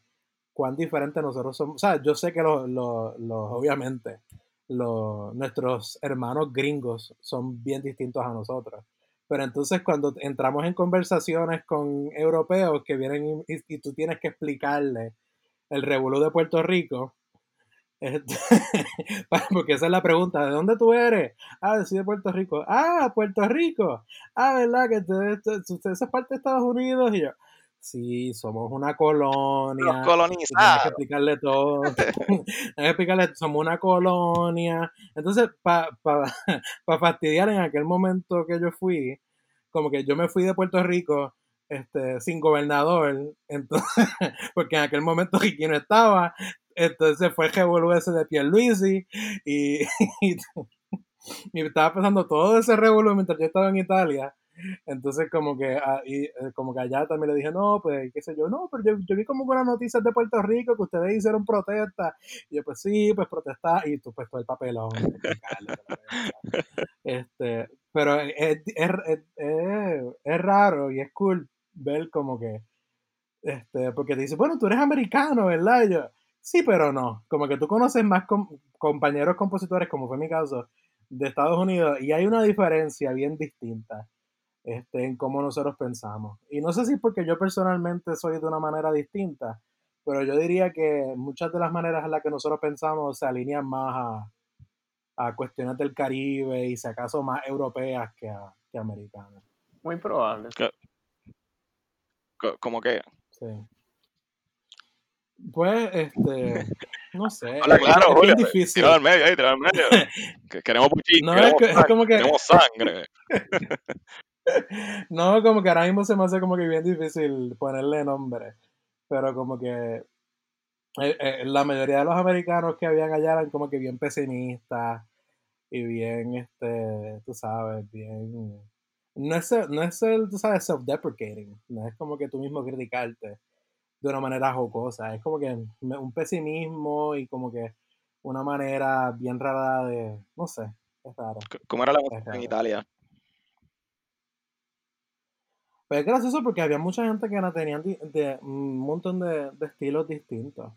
cuán diferentes nosotros somos. O sea, yo sé que los, los, los obviamente, los, nuestros hermanos gringos son bien distintos a nosotros. Pero entonces cuando entramos en conversaciones con europeos que vienen y, tú tienes que explicarle el revolú de Puerto Rico, *laughs* porque esa es la pregunta, ¿de dónde tú eres? Ah, soy de Puerto Rico. Ah, Puerto Rico. Ah, ¿verdad? Que usted, es parte de Estados Unidos. Y yo, sí, somos una colonia. colonizados. que explicarle todo. *laughs* Tienes que explicarle, somos una colonia. Entonces, para pa, *laughs* pa fastidiar en aquel momento que yo fui, como que yo me fui de Puerto Rico este, sin gobernador, entonces, porque en aquel momento no estaba, entonces fue el ese de Pierluisi y, *laughs* y, y estaba pasando todo ese revuelo mientras yo estaba en Italia Entonces como que, ah, y, eh, como que allá también le dije, no, pues qué sé yo, no, pero yo, yo vi como buenas noticias de Puerto Rico que ustedes hicieron protesta. Y yo, pues sí, pues protestar. Y tú, pues todo el papelón. *laughs* este, pero es, es, es, es, raro y es cool ver como que, este, porque te dice, bueno, tú eres americano, ¿verdad? Y yo, sí, pero no. Como que tú conoces más compañeros compositores, como fue mi caso, de Estados Unidos, y hay una diferencia bien distinta este, en cómo nosotros pensamos. Y no sé si porque yo personalmente soy de una manera distinta, pero yo diría que muchas de las maneras en las que nosotros pensamos se alinean más a, a cuestiones del Caribe y si acaso más europeas que, que americanas. Muy probable. ¿Cómo que? Sí. Pues, este, no sé. *laughs* Hola, claro, es Julio, difícil. al medio ahí, al medio. *laughs* queremos puchín, no, queremos, es, es como que... queremos sangre. *laughs* no, como que ahora mismo se me hace como que bien difícil ponerle nombre. Pero como que eh, eh, la mayoría de los americanos que habían allá eran como que bien pesimistas y bien, este, tú sabes, bien... No es, no es el, tú sabes, self-deprecating. No es como que tú mismo criticarte de una manera jocosa. Es como que un pesimismo y como que una manera bien rara de, no sé, es raro. ¿Cómo era la música en Italia? Pues es gracioso porque había mucha gente que tenían de, un montón de, estilos distintos.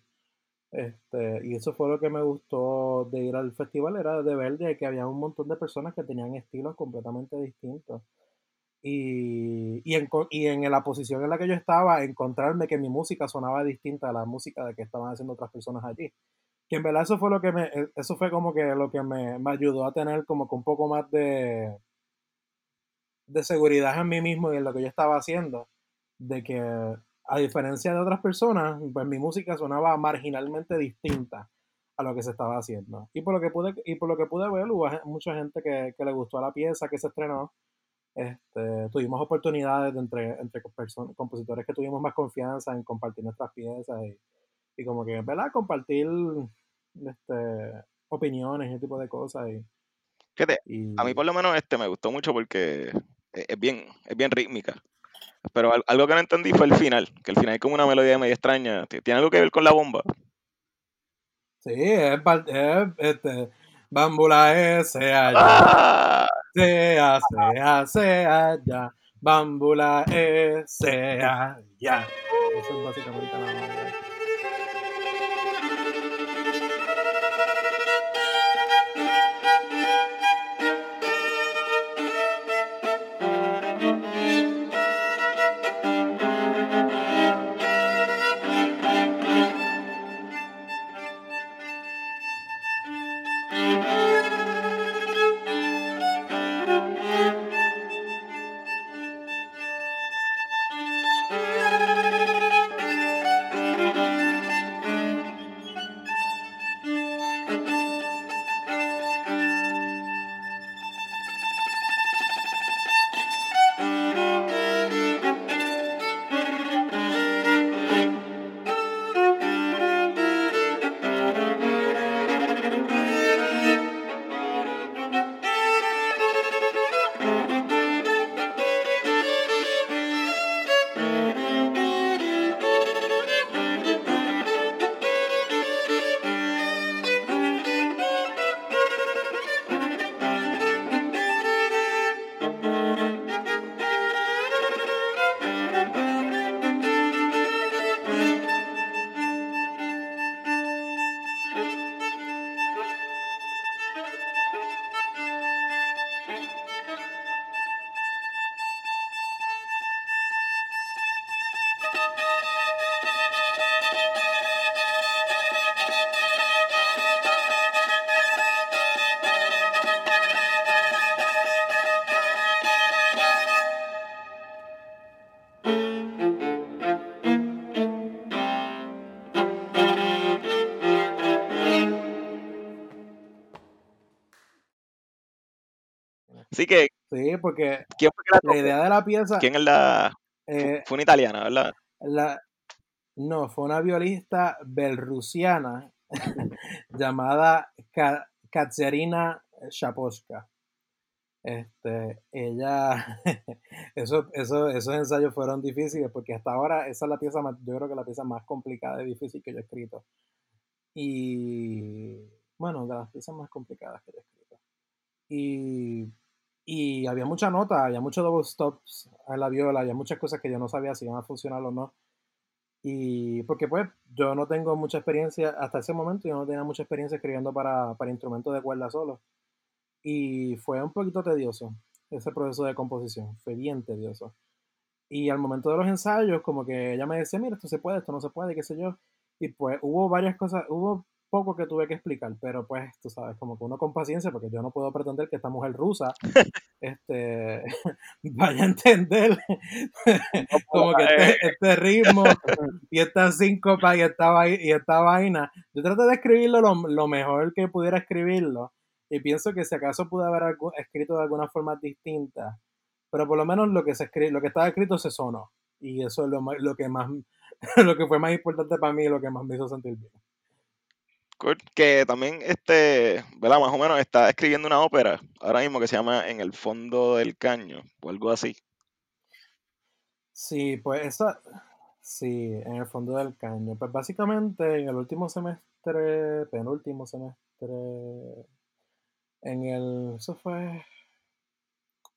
Este, y eso fue lo que me gustó de ir al festival, era de ver de que había un montón de personas que tenían estilos completamente distintos. Y, y, en, y en la posición en la que yo estaba, encontrarme que mi música sonaba distinta a la música de que estaban haciendo otras personas allí. Que en verdad eso fue lo que me, e, eso fue como que lo que me, me ayudó a tener como que un poco más de, de seguridad en mí mismo y en lo que yo estaba haciendo. De que, a diferencia de otras personas, pues mi música sonaba marginalmente distinta a lo que se estaba haciendo. Y por lo que pude, y por lo que pude ver, hubo mucha gente que, que le gustó la pieza que se estrenó este, tuvimos oportunidades entre, entre compositores que tuvimos más confianza en compartir nuestras piezas y, como que, ¿verdad? Compartir este, opiniones y ese tipo de cosas. Y, a mí por lo menos este me gustó mucho porque es bien, es bien rítmica. Pero algo que no entendí fue el final, que el final es como una melodía medio extraña. ¿Tiene algo que ver con la bomba? Sí, es, es este, Bambula ese allá. ¡Ah! Sea, sea, sea ya. Bambula ese allá. Eso es básicamente la Así que. Sí, porque ¿quién fue la, idea de la pieza. ¿Quién es la.? Eh, fue una italiana, ¿verdad? La, no, fue una violista belrusiana *laughs* llamada Katerina Shaposka. Este, ella, *laughs* eso, eso, esos ensayos fueron difíciles porque hasta ahora esa es la pieza más, yo creo que la pieza más complicada y difícil que yo he escrito. Y bueno, de las piezas más complicadas que yo he escrito. Y, y había mucha nota, había muchos double stops en la viola, había muchas cosas que yo no sabía si iban a funcionar o no. Y porque pues yo no tengo mucha experiencia, hasta ese momento yo no tenía mucha experiencia escribiendo para, para instrumentos de cuerda solo. Y fue un poquito tedioso ese proceso de composición, fue bien tedioso. Y al momento de los ensayos, como que ella me decía, mira, esto se puede, esto no se puede, qué sé yo. Y pues hubo varias cosas, hubo poco que tuve que explicar, pero pues tú sabes, como que uno con paciencia, porque yo no puedo pretender que esta mujer rusa este, *laughs* vaya a entender *laughs* como que este, este, ritmo y esta síncopa y esta, y esta vaina. Yo traté de escribirlo lo, lo, mejor que pudiera escribirlo y pienso que si acaso pude haber escrito de alguna forma distinta, pero por lo menos lo que, se escri lo que estaba escrito se sonó y eso es lo, lo que más *laughs* lo que fue más importante para mí y lo que más me hizo sentir bien que también, este, ¿verdad? Más o menos está escribiendo una ópera ahora mismo que se llama En el fondo del caño o algo así. Sí, pues esa, sí, en el fondo del caño. Pues básicamente en el último semestre, penúltimo semestre, en el, eso fue,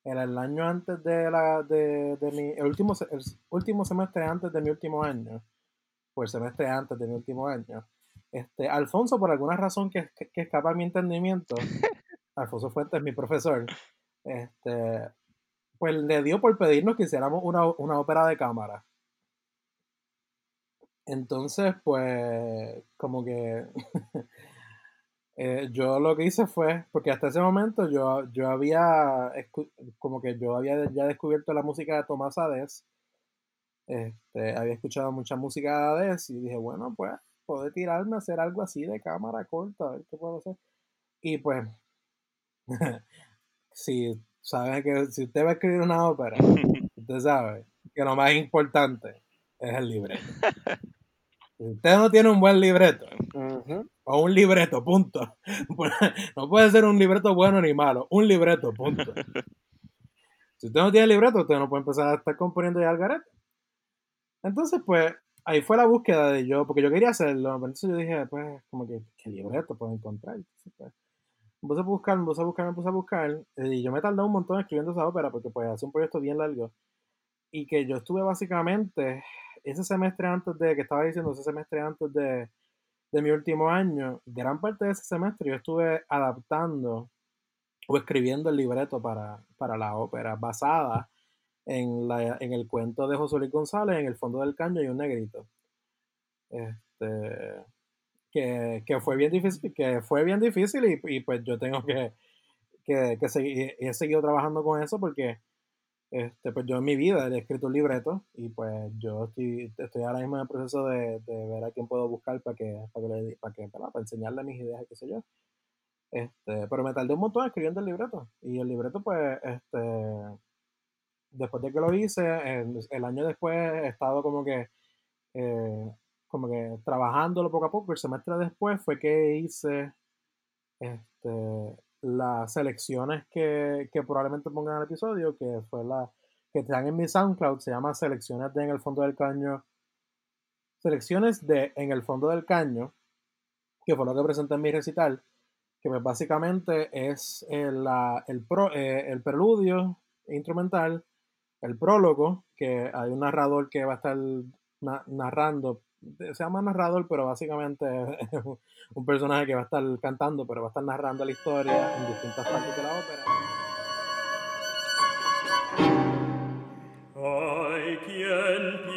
en el año antes de la, de, de mi, el último, el último semestre antes de mi último año, pues el semestre antes de mi último año este, Alfonso, por alguna razón que, que, escapa a mi entendimiento, *laughs* Alfonso Fuentes, mi profesor, este, pues le dio por pedirnos que hiciéramos una, una ópera de cámara. Entonces, pues, como que *laughs* eh, yo lo que hice fue, porque hasta ese momento yo, yo había, como que yo había ya descubierto la música de Tomás Ades, este, había escuchado mucha música de Ades y dije, bueno, pues poder tirarme a hacer algo así de cámara corta, a ver qué puedo hacer. Y pues, *laughs* si saben que si usted va a escribir una ópera, *laughs* usted sabe que lo más importante es el libreto. Si usted no tiene un buen libreto, o un libreto, punto. *laughs* No puede ser un libreto bueno ni malo, un libreto, punto. Si usted no tiene libreto, usted no puede empezar a estar componiendo ya al Entonces, pues, ahí fue la búsqueda de yo, porque yo quería hacerlo, entonces yo dije, pues, como que, ¿qué libreto puedo encontrar? pues, me puse a buscar, me puse a buscar, me puse a buscar, y yo me tardé un montón escribiendo esa ópera, porque pues hace un proyecto bien largo, y que yo estuve básicamente, ese semestre antes de, que estaba diciendo, ese semestre antes de, de mi último año, gran parte de ese semestre yo estuve adaptando o escribiendo el libreto para, para la ópera, basada en, la, en el cuento de José Luis González, en el fondo del caño y un negrito. Este, que, que, fue bien difícil, que fue bien difícil y, y pues yo tengo que, que, que seguir, he seguido trabajando con eso porque este, pues yo en mi vida he escrito un libreto y pues yo estoy, estoy ahora mismo en el proceso de, de ver a quién puedo buscar para que, para, que, para, que, para, enseñarle mis ideas qué sé yo. Este, pero me tardé un montón escribiendo el libreto y el libreto pues este, después de que lo hice, el, año después he estado como que, eh, como que trabajándolo poco a poco. El semestre después fue que hice este, las selecciones que, que probablemente pongan en el episodio, que fue la que están en mi SoundCloud, se llama Selecciones de En el Fondo del Caño. Selecciones de En el Fondo del Caño, que fue lo que presenté en mi recital, que pues básicamente es el, el, pro, eh, el preludio instrumental el prólogo, que hay un narrador que va a estar narrando, se llama narrador, pero básicamente *laughs* es un personaje que va a estar cantando, pero va a estar narrando la historia en distintas partes de la ópera. Hay quien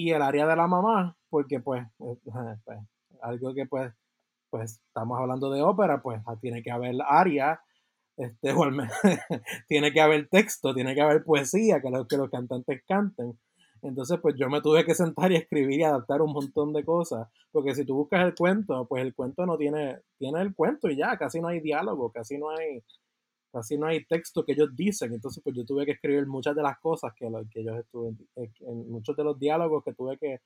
Y el área de la mamá, porque pues, *laughs* pues algo que pues, pues estamos hablando de ópera, pues tiene que haber área este, *laughs* tiene que haber texto, tiene que haber poesía, que los, que los cantantes canten. Entonces, pues yo me tuve que sentar y escribir y adaptar un montón de cosas. Porque si tú buscas el cuento, pues el cuento no tiene, tiene el cuento y ya, casi no hay diálogo, casi no hay, casi no hay texto que ellos dicen. Entonces, pues yo tuve que escribir muchas de las cosas que, que ellos estuve, eh, en muchos de los diálogos que tuve que,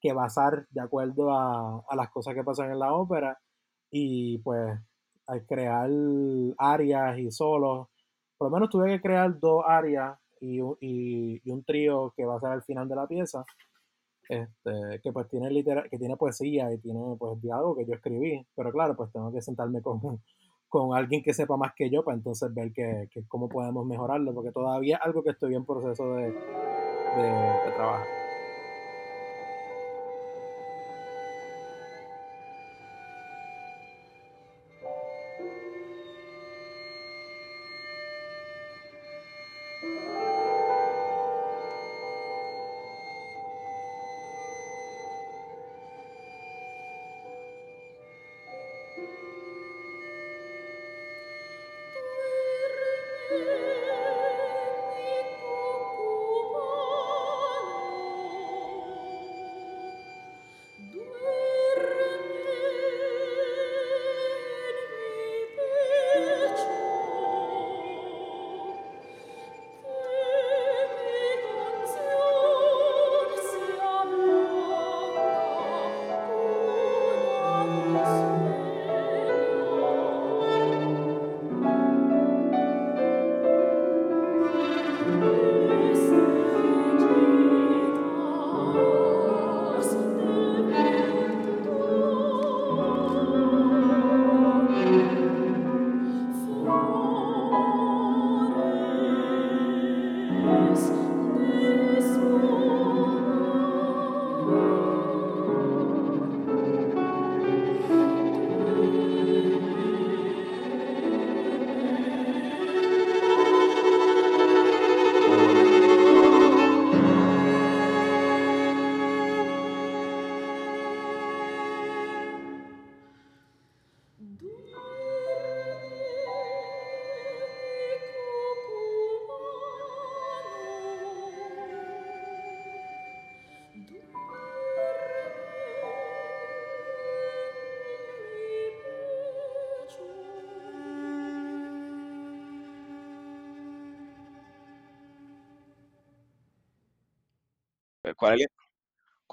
que basar de acuerdo a, a las cosas que pasan en la ópera. Y pues al crear áreas y solos, por lo menos tuve que crear dos áreas y, y, un trío que va a ser al final de la pieza, este, que pues tiene literal, que tiene poesía y tiene pues diálogo que yo escribí, pero claro, pues tengo que sentarme con, con alguien que sepa más que yo para entonces ver que, cómo podemos mejorarlo, porque todavía es algo que estoy en proceso de, de, de trabajar.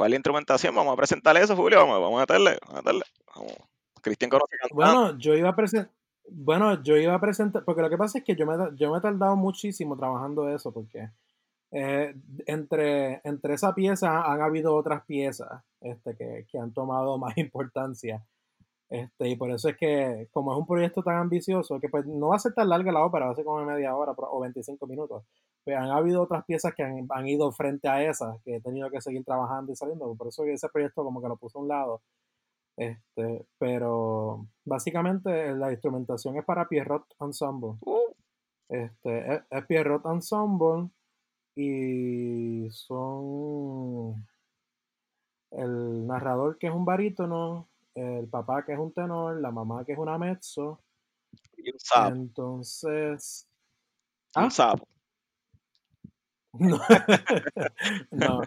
¿Cuál es la instrumentación? Vamos a presentar eso, Julio. Vamos, vamos a meterle. Vamos a meterle. Cristian. Bueno, yo iba a presentar. Bueno, yo iba a presentar, porque lo que pasa es que yo me, yo me he tardado muchísimo trabajando eso, porque eh, entre, entre esa pieza han habido otras piezas este, que, que, han tomado *laughs* más importancia. Este, y por eso es que, como es un proyecto tan ambicioso, que pues no va a ser tan larga la ópera, va a ser como media hora o 25 minutos, pero han habido otras piezas que han, han ido frente a esas, que he tenido que seguir trabajando y saliendo. Por eso ese proyecto como que lo puse a un lado. Este, pero básicamente la instrumentación es para Pierrot Ensemble. Uh. Este, es, es Pierrot Ensemble y son el narrador que es un barítono, el papá que es un tenor, la mamá que es una mezzo. Y un sapo. Entonces. Un ¿Ah? sapo. No, *laughs* no,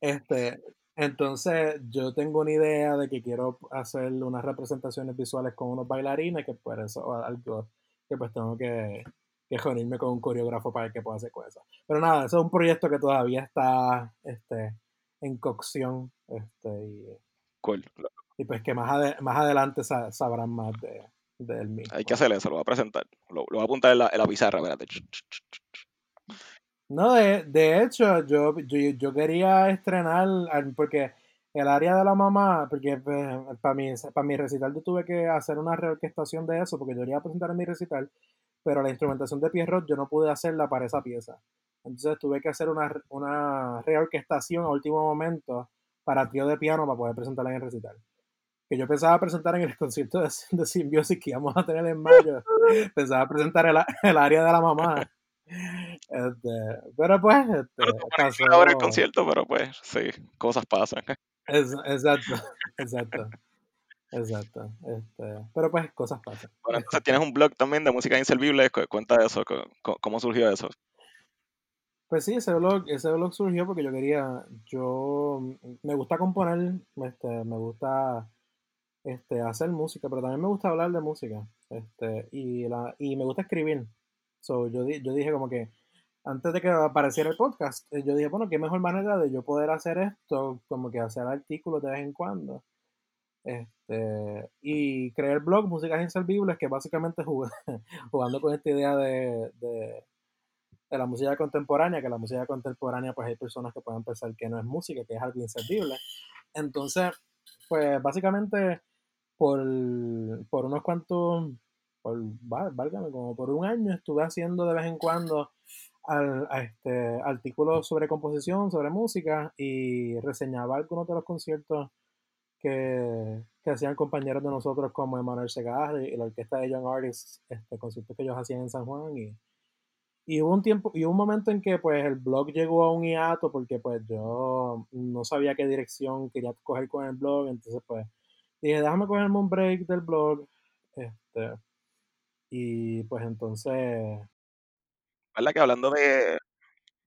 este, entonces yo tengo una idea de que quiero hacer unas representaciones visuales con unos bailarines, que por eso algo que pues tengo que, que reunirme con un coreógrafo para que pueda hacer cosas. Pero nada, eso es un proyecto que todavía está este, en cocción. Este, y, Cool. y pues que más, más adelante sa- sabrán más de, del mismo. Hay que hacer eso, lo voy a presentar. Lo, lo voy a apuntar en la, en la pizarra, espérate. No, de, de hecho, yo, yo, yo quería estrenar, porque el área de la mamá, porque para mi, para mi recital yo tuve que hacer una reorquestación de eso, porque yo quería presentar en mi recital, pero la instrumentación de Pierrot yo no pude hacerla para esa pieza. Entonces tuve que hacer una, una reorquestación a último momento para trío de piano para poder presentarla en el recital. Que yo pensaba presentar en el *laughs* concierto de, de Symbiosis que íbamos a tener en mayo. *laughs* Pensaba presentar el, el área de la mamá. Este, pero pues, este, Pero ahora el concierto, pero pues sí, cosas pasan. Es- exacto, *laughs* exacto, exacto. Este, pero pues, cosas pasan. Bueno, entonces tienes un blog también de música inservible. cu- Cuenta eso, cómo surgió eso. Pues sí, ese blog, ese blog surgió porque yo quería, yo me gusta componer, este, me gusta este, hacer música, pero también me gusta hablar de música, este, y la, y me gusta escribir. So, yo, yo dije como que antes de que apareciera el podcast, eh, yo dije, bueno, qué mejor manera de yo poder hacer esto, como que hacer artículos de vez en cuando. Este, y creé el blog Músicas Inservibles, que básicamente jugué- *laughs* jugando con esta idea de, de, de la música contemporánea, que la música contemporánea, pues hay personas que pueden pensar que no es música, que es algo inservible. Entonces, pues básicamente por, por unos cuantos, por, vá- válgame, como por un año estuve haciendo de vez en cuando al- a este, artículos sobre composición, sobre música y reseñaba algunos de los conciertos que, que hacían compañeros de nosotros como Emanuel Segar y la orquesta de Young Artists, este, conciertos que ellos hacían en San Juan y, y hubo un tiempo, y hubo un momento en que pues el blog llegó a un hiato porque pues yo no sabía qué dirección quería coger con el blog, entonces pues dije, déjame cogerme un break del blog, este, y pues entonces, ¿Verdad que hablando de,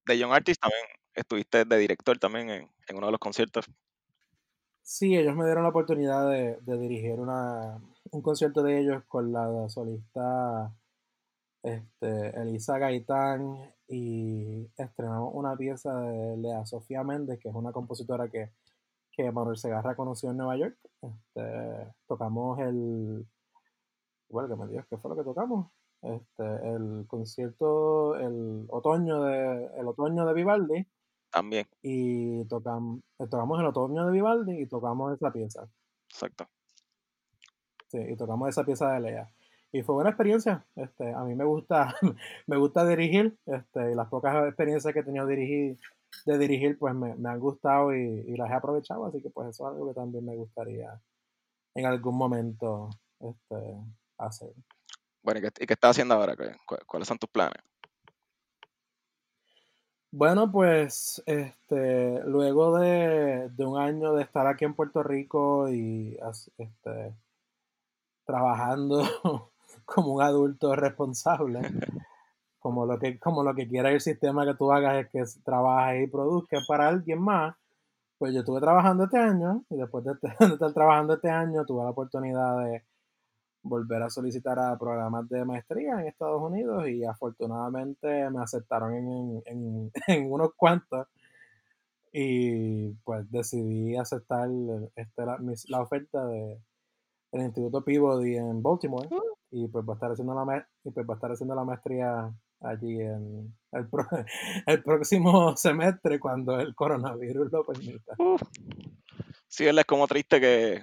de Young Artist también estuviste de director también en, en uno de los conciertos? sí, ellos me dieron la oportunidad de, de dirigir una, un concierto de ellos con la solista este, Elisa Gaitán y estrenamos una pieza de Lea Sofía Méndez, que es una compositora que, que Manuel Segarra conoció en Nueva York. Este, tocamos el. Bueno, que me Dios, ¿qué fue lo que tocamos? Este, el concierto, el otoño de, el otoño de Vivaldi, También, y tocamos, tocamos el otoño de Vivaldi y tocamos esa pieza. exacto. Sí, y tocamos esa pieza de Lea. Y fue buena experiencia. Este, a mí me gusta, *laughs* me gusta dirigir, este, y las pocas experiencias que he tenido dirigir, de dirigir, pues me, me han gustado y, y las he aprovechado, así que pues eso es algo que también me gustaría en algún momento este, hacer. Bueno, ¿y qué, y qué estás haciendo ahora? ¿Qué- cu- ¿Cuáles son tus planes? Bueno, pues este, luego de, de un año de estar aquí en Puerto Rico y este, trabajando *laughs* como un adulto responsable, *laughs* como lo que, como lo que quiere el sistema que tú hagas es que trabajes y produzcas para alguien más, pues yo estuve trabajando este año y después de, este- *laughs* de estar trabajando este año tuve la oportunidad de volver a solicitar a programas de maestría en Estados Unidos y afortunadamente me aceptaron en, en, en- *laughs* unos cuantos y pues decidí aceptar este, la, la oferta de el Instituto Peabody en Baltimore Uh. y pues va a estar haciendo la y pues va a estar haciendo la maestría allí en el, pro- *laughs* el próximo semestre cuando el coronavirus lo permita. Uf. Sí, es como triste que.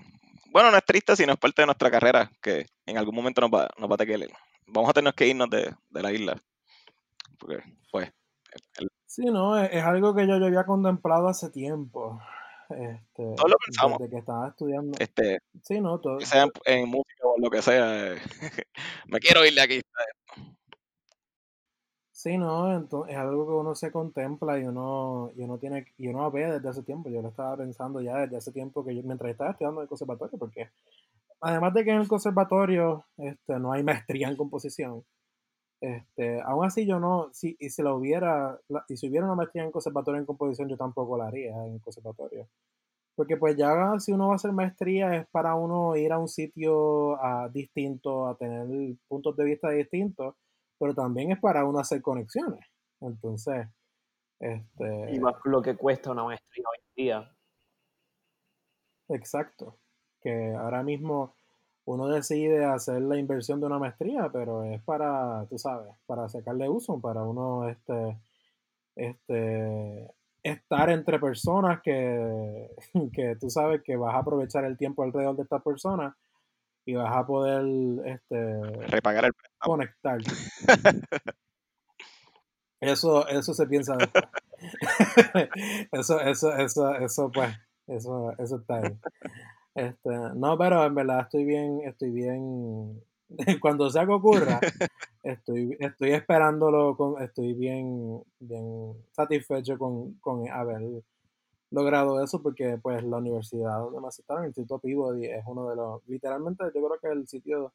Bueno, no es triste, sino es parte de nuestra carrera, que en algún momento nos va, nos va a que. Vamos a tener que irnos de, de la isla. Porque, pues, el- Sí, no, es, es algo que yo, yo había contemplado hace tiempo. Este, Todos lo pensamos. desde que estaba estudiando. este, Sí, no, todo, que sea en, en música o lo que sea, *laughs* me quiero ir de aquí. Sí, no, entonces es algo que uno se contempla y uno, y uno tiene, y uno ve desde hace tiempo. Yo lo estaba pensando ya desde hace tiempo que yo, mientras estaba estudiando en el conservatorio, porque además de que en el conservatorio este, no hay maestría en composición, este, aún así yo no, si, y si la hubiera, y si hubiera una maestría en conservatorio en composición, yo tampoco la haría en el conservatorio. Porque pues ya si uno va a hacer maestría es para uno ir a un sitio ah, distinto, a tener puntos de vista distintos, pero también es para uno hacer conexiones. Entonces, este, Y más lo que cuesta una maestría hoy en día. exacto. Que ahora mismo uno decide hacer la inversión de una maestría, pero es para, tú sabes, para sacarle uso, para uno este, este, estar entre personas que, *laughs* que tú sabes que vas a aprovechar el tiempo alrededor de estas personas y vas a poder este, Repagar el conectar. *laughs* Eso, eso se piensa después. *laughs* eso, eso, eso, eso, pues, eso, eso está ahí. Este, no, pero en verdad estoy bien, estoy bien. *laughs* Cuando sea que ocurra, estoy, estoy esperándolo, con, estoy bien, bien satisfecho con, con haber logrado eso, porque pues la universidad donde me aceptaron, el Instituto Peabody, es uno de los, literalmente yo creo que el sitio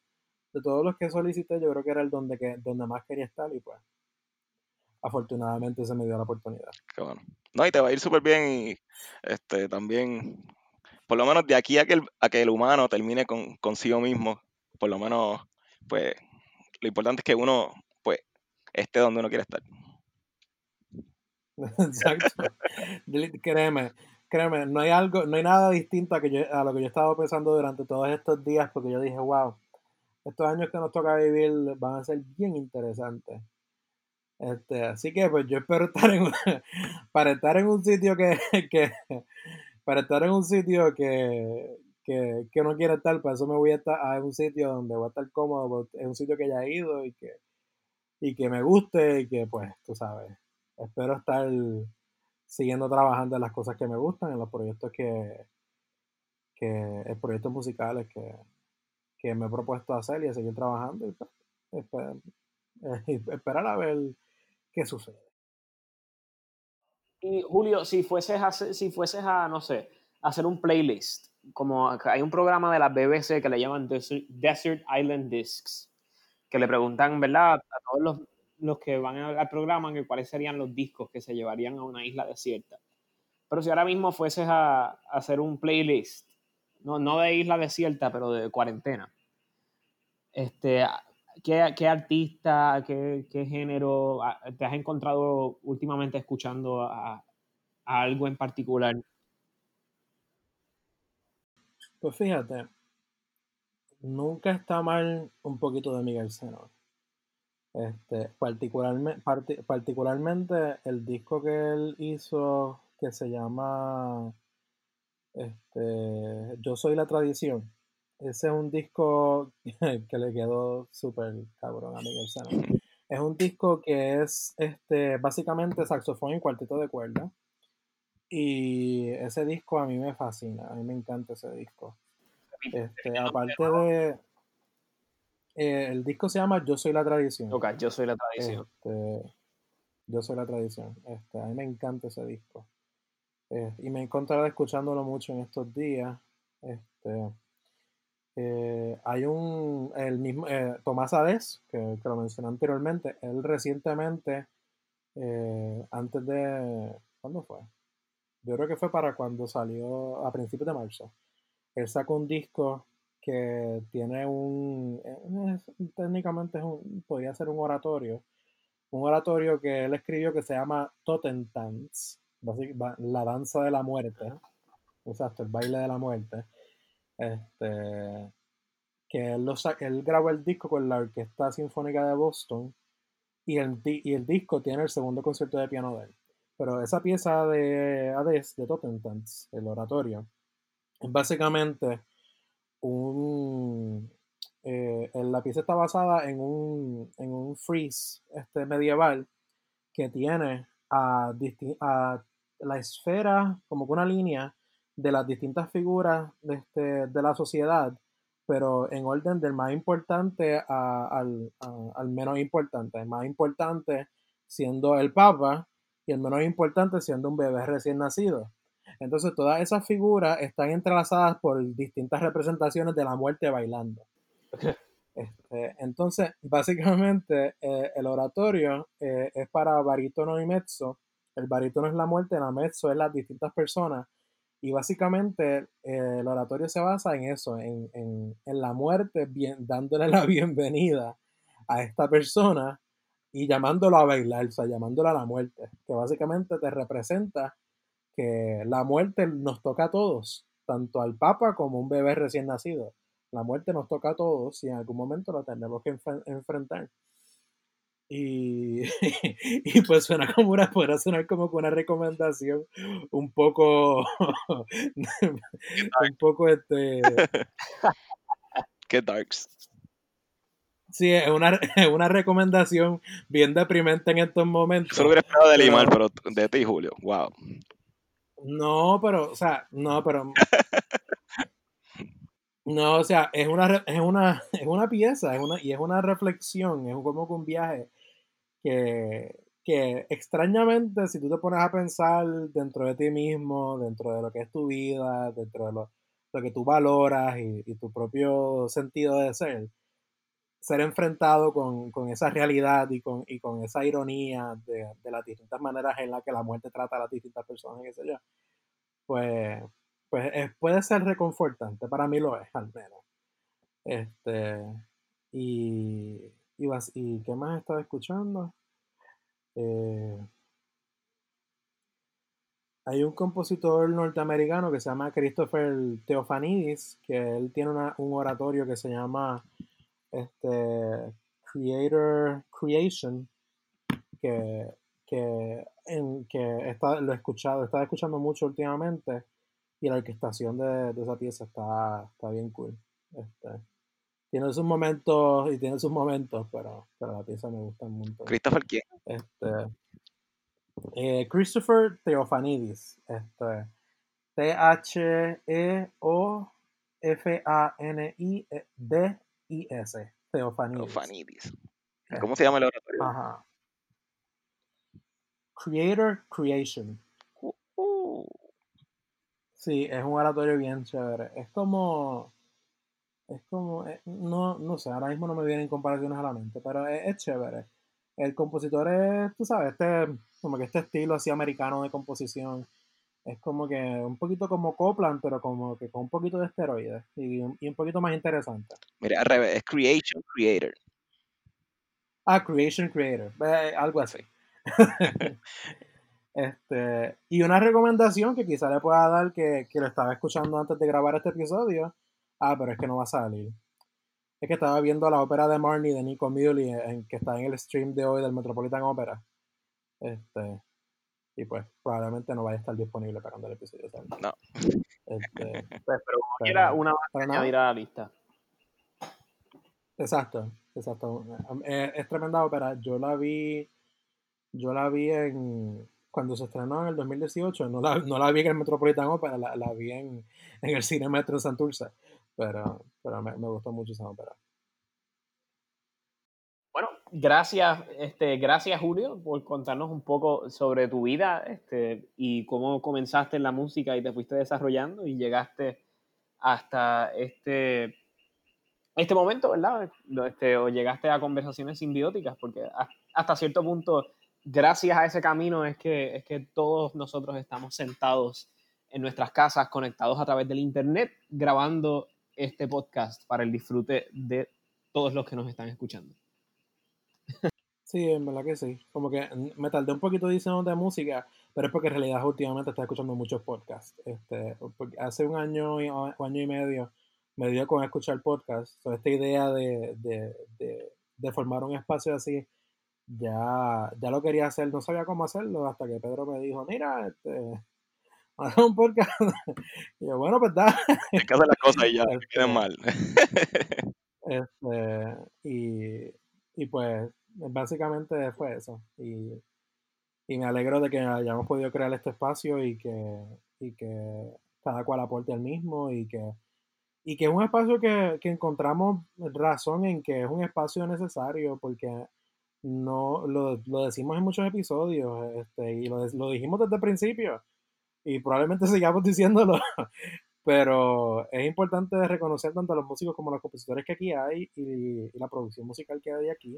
de todos los que solicité, yo creo que era el donde, que, donde más quería estar y pues afortunadamente se me dio la oportunidad. Qué bueno. No, y te va a ir súper bien y este, también, por lo menos de aquí a que el, a que el humano termine con, consigo mismo, por lo menos, pues, lo importante es que uno, pues, esté donde uno quiere estar. *laughs* Exacto. Créeme, créeme, no hay algo, no hay nada distinto a, que yo, a lo que yo he estado pensando durante todos estos días, porque yo dije, wow, estos años que nos toca vivir van a ser bien interesantes. Este, así que pues yo espero estar en *laughs* para estar en un sitio que, *laughs* que para estar en un sitio que, que, que no quiero estar, para eso me voy a estar a un sitio donde voy a estar cómodo, es un sitio que ya he ido y que, y que me guste y que pues, tú sabes, espero estar siguiendo trabajando en las cosas que me gustan, en los proyectos que, que en proyectos musicales que, que me he propuesto hacer y a seguir trabajando pues, esper- *laughs* esperar a ver qué sucede. Y Julio, si fueses a, si fueses a, no sé, hacer un playlist, como hay un programa de la BBC que le llaman Desert Island Discs, que le preguntan, ¿verdad? A todos los, los que van al programa que cuáles serían los discos que se llevarían a una isla desierta. Pero si ahora mismo fueses a, hacer un playlist, no, no de isla desierta, pero de cuarentena, este, ¿qué, qué artista, qué, qué género te has encontrado últimamente escuchando a, algo en particular? Pues fíjate, nunca está mal un poquito de Miguel Seno. Este, particularmente, particularmente el disco que él hizo que se llama este, Yo soy la tradición. Ese es un disco *laughs* que le quedó súper cabrón a Miguel Seno. Es un disco que es este, básicamente saxofón y cuarteto de cuerda. Y ese disco a mí me fascina, a mí me encanta ese disco. Este, aparte de. Eh, el disco se llama Yo soy la tradición. Ok, yo soy la tradición. Este, yo soy la tradición. Este, a mí me encanta ese disco. Eh, y me he encontrado escuchándolo mucho en estos días. Este, eh, hay un, el mismo, eh, Tomás Adés, que, que lo mencioné anteriormente, él recientemente, eh, antes de, ¿cuándo fue? Yo creo que fue para cuando salió a principios de marzo. Él sacó un disco que tiene un, eh, técnicamente es un, podría ser un oratorio, un oratorio que él escribió que se llama Totentans, la danza de la muerte, exacto, el baile de la muerte, este, que él, lo, él grabó el disco con la Orquesta Sinfónica de Boston y el, y el disco tiene el segundo concierto de piano de él. Pero esa pieza de Hades, de Totentans, el oratorio, es básicamente un... Eh, la pieza está basada en un, en un freeze este, medieval que tiene a, a la esfera, como que una línea de las distintas figuras de, este, de la sociedad, pero en orden del más importante al, al, menos importante. El más importante siendo el Papa y el menos importante siendo un bebé recién nacido. Entonces todas esas figuras están entrelazadas por distintas representaciones de la muerte bailando. *laughs* Este, entonces, básicamente, eh, el oratorio eh, es para barítono y mezzo. El barítono es la muerte, la mezzo es las distintas personas. Y básicamente eh, el oratorio se basa en eso, en, en, en la muerte, bien, dándole la *laughs* bienvenida a esta persona y llamándolo a bailar, o sea, llamándolo a la muerte, que básicamente te representa que la muerte nos toca a todos, tanto al Papa como un bebé recién nacido. La muerte nos toca a todos y en algún momento lo tenemos que enfrentar. Y, *laughs* y, pues suena como una, podrá sonar como una recomendación un poco, *laughs* un poco este... *laughs* Qué darks. Sí, es una, una recomendación bien deprimente en estos momentos. Solo hubiera esperado de Limar, pero de ti, Julio. Wow. No, pero, o sea, no, pero no, o sea, es una, es una, *laughs* es una pieza, es una, y es una reflexión, es como que un viaje que, que extrañamente, si tú te pones a pensar dentro de ti mismo, dentro de lo que es tu vida, dentro de lo, que tú valoras y, tu propio sentido de ser, ser enfrentado con, esa realidad y con, y con esa ironía de, de, las distintas maneras en las que la muerte trata a las distintas personas, qué sé yo, pues pues puede ser reconfortante, para mí lo es, al menos. Este, y, y, y ¿qué más estaba escuchando? Eh, hay un compositor norteamericano que se llama Christopher Theophanidis, que él tiene un oratorio que se llama este, Creator Creation, que, que, en, que está, lo he escuchado, estaba escuchando mucho últimamente y la orquestación de, esa pieza está, está bien cool. Este, tiene sus momentos y tiene sus momentos, pero, pero la pieza me gusta mucho. ¿Christopher quién? Este, eh, Christopher Theophanidis. Este, T-H-E-O-F-A-N-I-D-I-S. Theophanidis. Theophanidis. ¿Cómo se llama el oratorio? Ajá. Creator Creation. Sí, es un oratorio bien chévere. Es como. Es como. Eh, no, no sé, ahora mismo no me vienen comparaciones a la mente, pero es, chévere. El compositor es, tú sabes, este, como que este estilo así americano de composición. Es como que un poquito como Copland, pero como que con un poquito de esteroides y, y un poquito más interesante. Mira, al revés, es Creation Creator. Ah, Creation Creator, eh, algo así. *laughs* Este, y una recomendación que quizá le pueda dar que, que lo estaba escuchando antes de grabar este episodio. Ah, pero es que no va a salir. Es que estaba viendo la ópera de Marnie de Nico Muley, en, que está en el stream de hoy del Metropolitan Opera. Este, y pues probablemente no vaya a estar disponible para cuando el episodio salga. No. Este, *laughs* pues, pero como quiera, una más añadir a la lista. Exacto, exacto. Es, es tremenda ópera. Yo la vi, yo la vi en, cuando se estrenó en el 2018, no la, no la vi en el Metropolitan Opera, la, la vi en, en, el Cine Metro en Santurce, pero, pero me, me, gustó mucho esa ópera. Bueno, gracias, este, gracias Julio por contarnos un poco sobre tu vida este, y cómo comenzaste en la música y te fuiste desarrollando y llegaste hasta este, este momento, ¿verdad? Este, o llegaste a conversaciones simbióticas, porque hasta cierto punto gracias a ese camino es que, es que todos nosotros estamos sentados en nuestras casas, conectados a través del Internet, grabando este podcast para el disfrute de todos los que nos están escuchando. Sí, en verdad que sí. Como que me tardé un poquito diciendo de música, pero es porque en realidad últimamente estoy escuchando muchos podcasts. Este, hace un año y, año y medio me dio con escuchar podcasts. esta idea de, de, de, formar un espacio así, ya, ya lo quería hacer, no sabía cómo hacerlo hasta que Pedro me dijo, mira, este, *laughs* un podcast. *laughs* y yo, bueno, pues da. Hay que hacer las cosas y ya, este, quedan mal. *laughs* este, y, y pues, básicamente fue eso. Y, y me alegro de que hayamos podido crear este espacio y que, y que cada cual aporte el mismo y que, y que es un espacio que, que encontramos razón en que es un espacio necesario porque no lo, lo decimos en muchos episodios este, y lo, lo dijimos desde el principio y probablemente *laughs* sigamos diciéndolo, pero es importante reconocer tanto a los músicos como a los compositores que aquí hay y, la producción musical que hay aquí.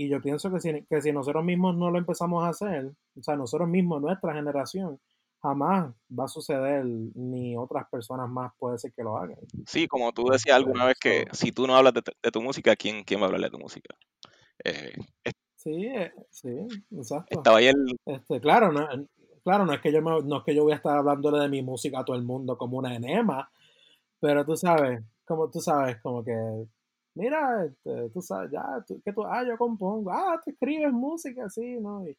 Y yo pienso que si, que si nosotros mismos no lo empezamos a hacer, o sea, nosotros mismos, nuestra generación, jamás va a suceder ni otras personas más puede ser que lo hagan. Sí, como tú decías alguna vez que si tú no hablas de, tu música, ¿quién, ¿quién va a hablar de tu música? Eh, sí, eh, sí, exacto. Estaba ahí el... Este, claro, no, claro, no es que yo no es que yo voy a estar hablándole de mi música a todo el mundo como una enema, pero tú sabes, como tú sabes, como que mira, este, tú sabes, ya, que tú, ah, yo compongo, ah, tú escribes música, sí, ¿no? Y,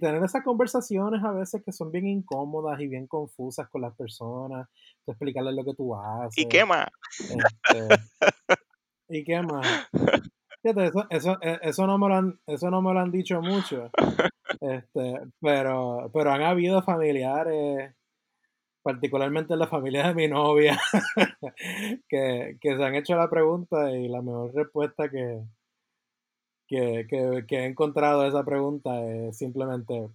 tener esas conversaciones a veces que son bien incómodas y bien confusas con las personas, explicarles lo que tú haces. ¿Y qué más? Este, ¿Y qué más? Fíjate, eso, eso, e, eso, no me lo han, eso no me lo han dicho mucho. Este, pero, pero han habido familiares, particularmente en la familia de mi novia, *laughs* que, se han hecho la pregunta y la mejor respuesta que, que, he encontrado a esa pregunta es simplemente,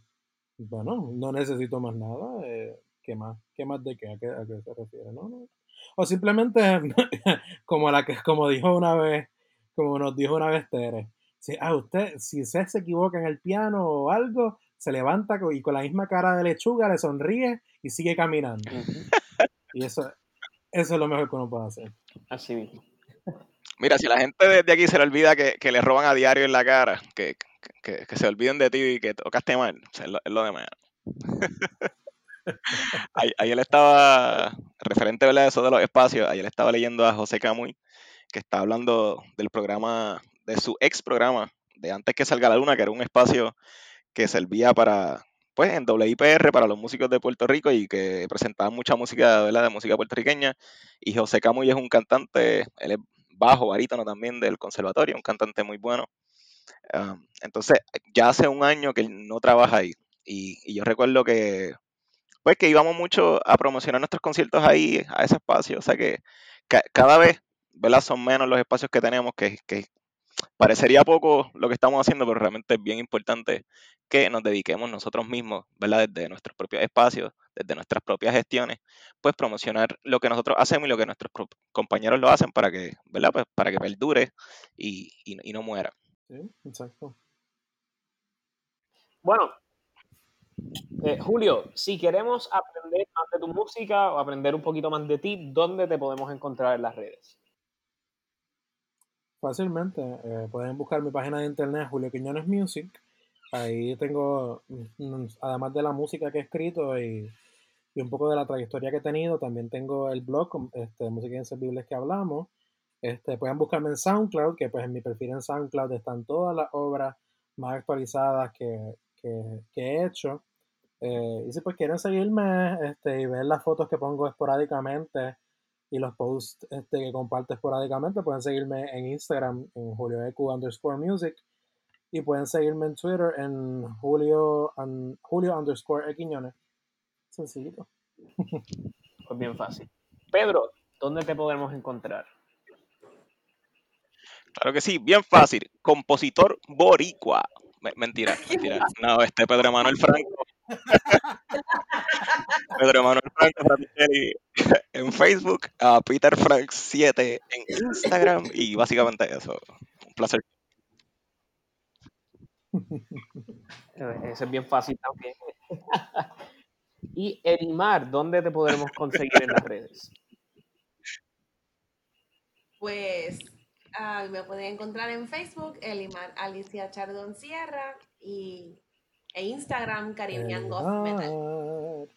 bueno, no necesito más nada. Eh, ¿Qué más? ¿Qué más de qué? ¿A qué, se refiere? No. O simplemente, *laughs* como, la que, como dijo una vez, como nos dijo una vez Tere, si, ah, usted, si usted se equivoca en el piano o algo, se levanta y con la misma cara de lechuga le sonríe y sigue caminando. y eso, eso es lo mejor que uno puede hacer. Así mismo. Mira, si la gente desde aquí se le olvida que, le roban a diario en la cara, que, se olviden de ti y que tocaste mal, es, lo, de menos. *laughs* ayer estaba, referente a eso de los espacios, ayer estaba leyendo a José Camuy, que está hablando del programa, de su ex programa, de antes que salga la luna, que era un espacio que servía para, pues, en WIPR para los músicos de Puerto Rico y que presentaba mucha música. De música puertorriqueña. Y José Camuy es un cantante, él es bajo, barítono también del conservatorio, un cantante muy bueno. entonces, ya hace un año que no trabaja ahí. Y, yo recuerdo que, pues, que íbamos mucho a promocionar nuestros conciertos ahí, a ese espacio. O sea que cada vez ¿verdad? Son menos los espacios que tenemos, que, parecería poco lo que estamos haciendo, pero realmente es bien importante que nos dediquemos nosotros mismos, ¿verdad? Desde nuestros propios espacios, desde nuestras propias gestiones, pues promocionar lo que nosotros hacemos y lo que nuestros compañeros lo hacen para que, ¿verdad? Pues para que perdure y, no muera. Sí, exacto. Bueno, eh, Julio, si queremos aprender más de tu música o aprender un poquito más de ti, ¿dónde te podemos encontrar en las redes? Fácilmente. Eh, pueden buscar mi página de internet, Julio Quiñones Music. Ahí tengo, mm, además de la música que he escrito y, un poco de la trayectoria que he tenido, también tengo el blog, este, Música Inservibles que hablamos. Este, pueden buscarme en SoundCloud, que pues en mi perfil en SoundCloud están todas las obras más actualizadas que, he hecho. Eh, y si pues quieren seguirme este, y ver las fotos que pongo esporádicamente, y los posts este, que comparto esporádicamente. Pueden seguirme en Instagram en julioeq underscore music y pueden seguirme en Twitter en julio, julio underscore equiñones. Sencillito. Pues bien fácil. Pedro, ¿dónde te podemos encontrar? Claro que sí, bien fácil. Compositor boricua. Mentira, *laughs* mentira. No, este Pedro Manuel Franco *laughs* Pedro Manuel Franco *laughs* en Facebook, a Peter Frank 7 en Instagram y básicamente eso. Un placer. *laughs* Eso es bien fácil también. *laughs* y Elimar, ¿dónde te podremos conseguir en las redes? Pues ah, me pueden encontrar en Facebook, Elimar Alicia Chardón Sierra y e Instagram Caribbean Goth Metal.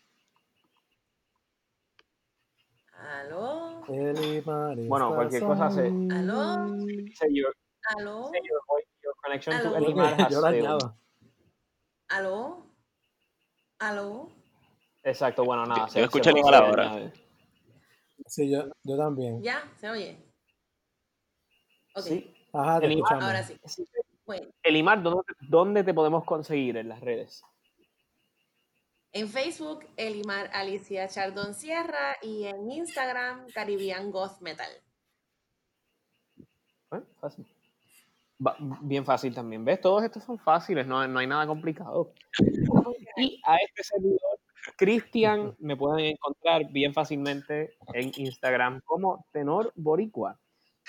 ¿Aló? Elimar Bueno, cualquier cosa se-. ¿Aló? Say your, ¿Aló? voice, your connection to Aló. Has *laughs* yo failed. ¿Aló? ¿Aló? Exacto, bueno, nada. Yo- se- escucho Elimar ahora. Sí, yo, yo también. ¿Ya? ¿Se oye? Ok, Sí. Ajá, te Elimar, escuchamos. ahora sí. Bueno, Elimar, ¿dónde, ¿dónde te podemos conseguir en las redes? en Facebook, Elimar Alicia Chardon Sierra y en Instagram, Caribbean Goth Metal. ¿Eh? Fácil. Bien fácil también. ¿Ves? Todos estos son fáciles, no, no hay nada complicado. Y a este servidor, Cristian, me pueden encontrar bien fácilmente en Instagram como Tenor Boricua.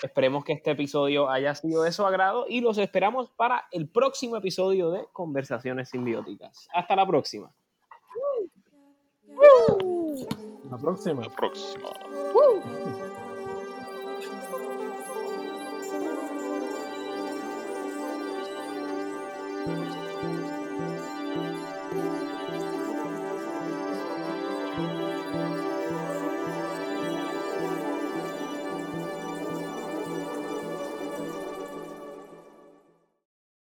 Esperemos que este episodio haya sido de su agrado y los esperamos para el próximo episodio de Conversaciones Simbióticas. Hasta la próxima. La próxima. La próxima. Woo.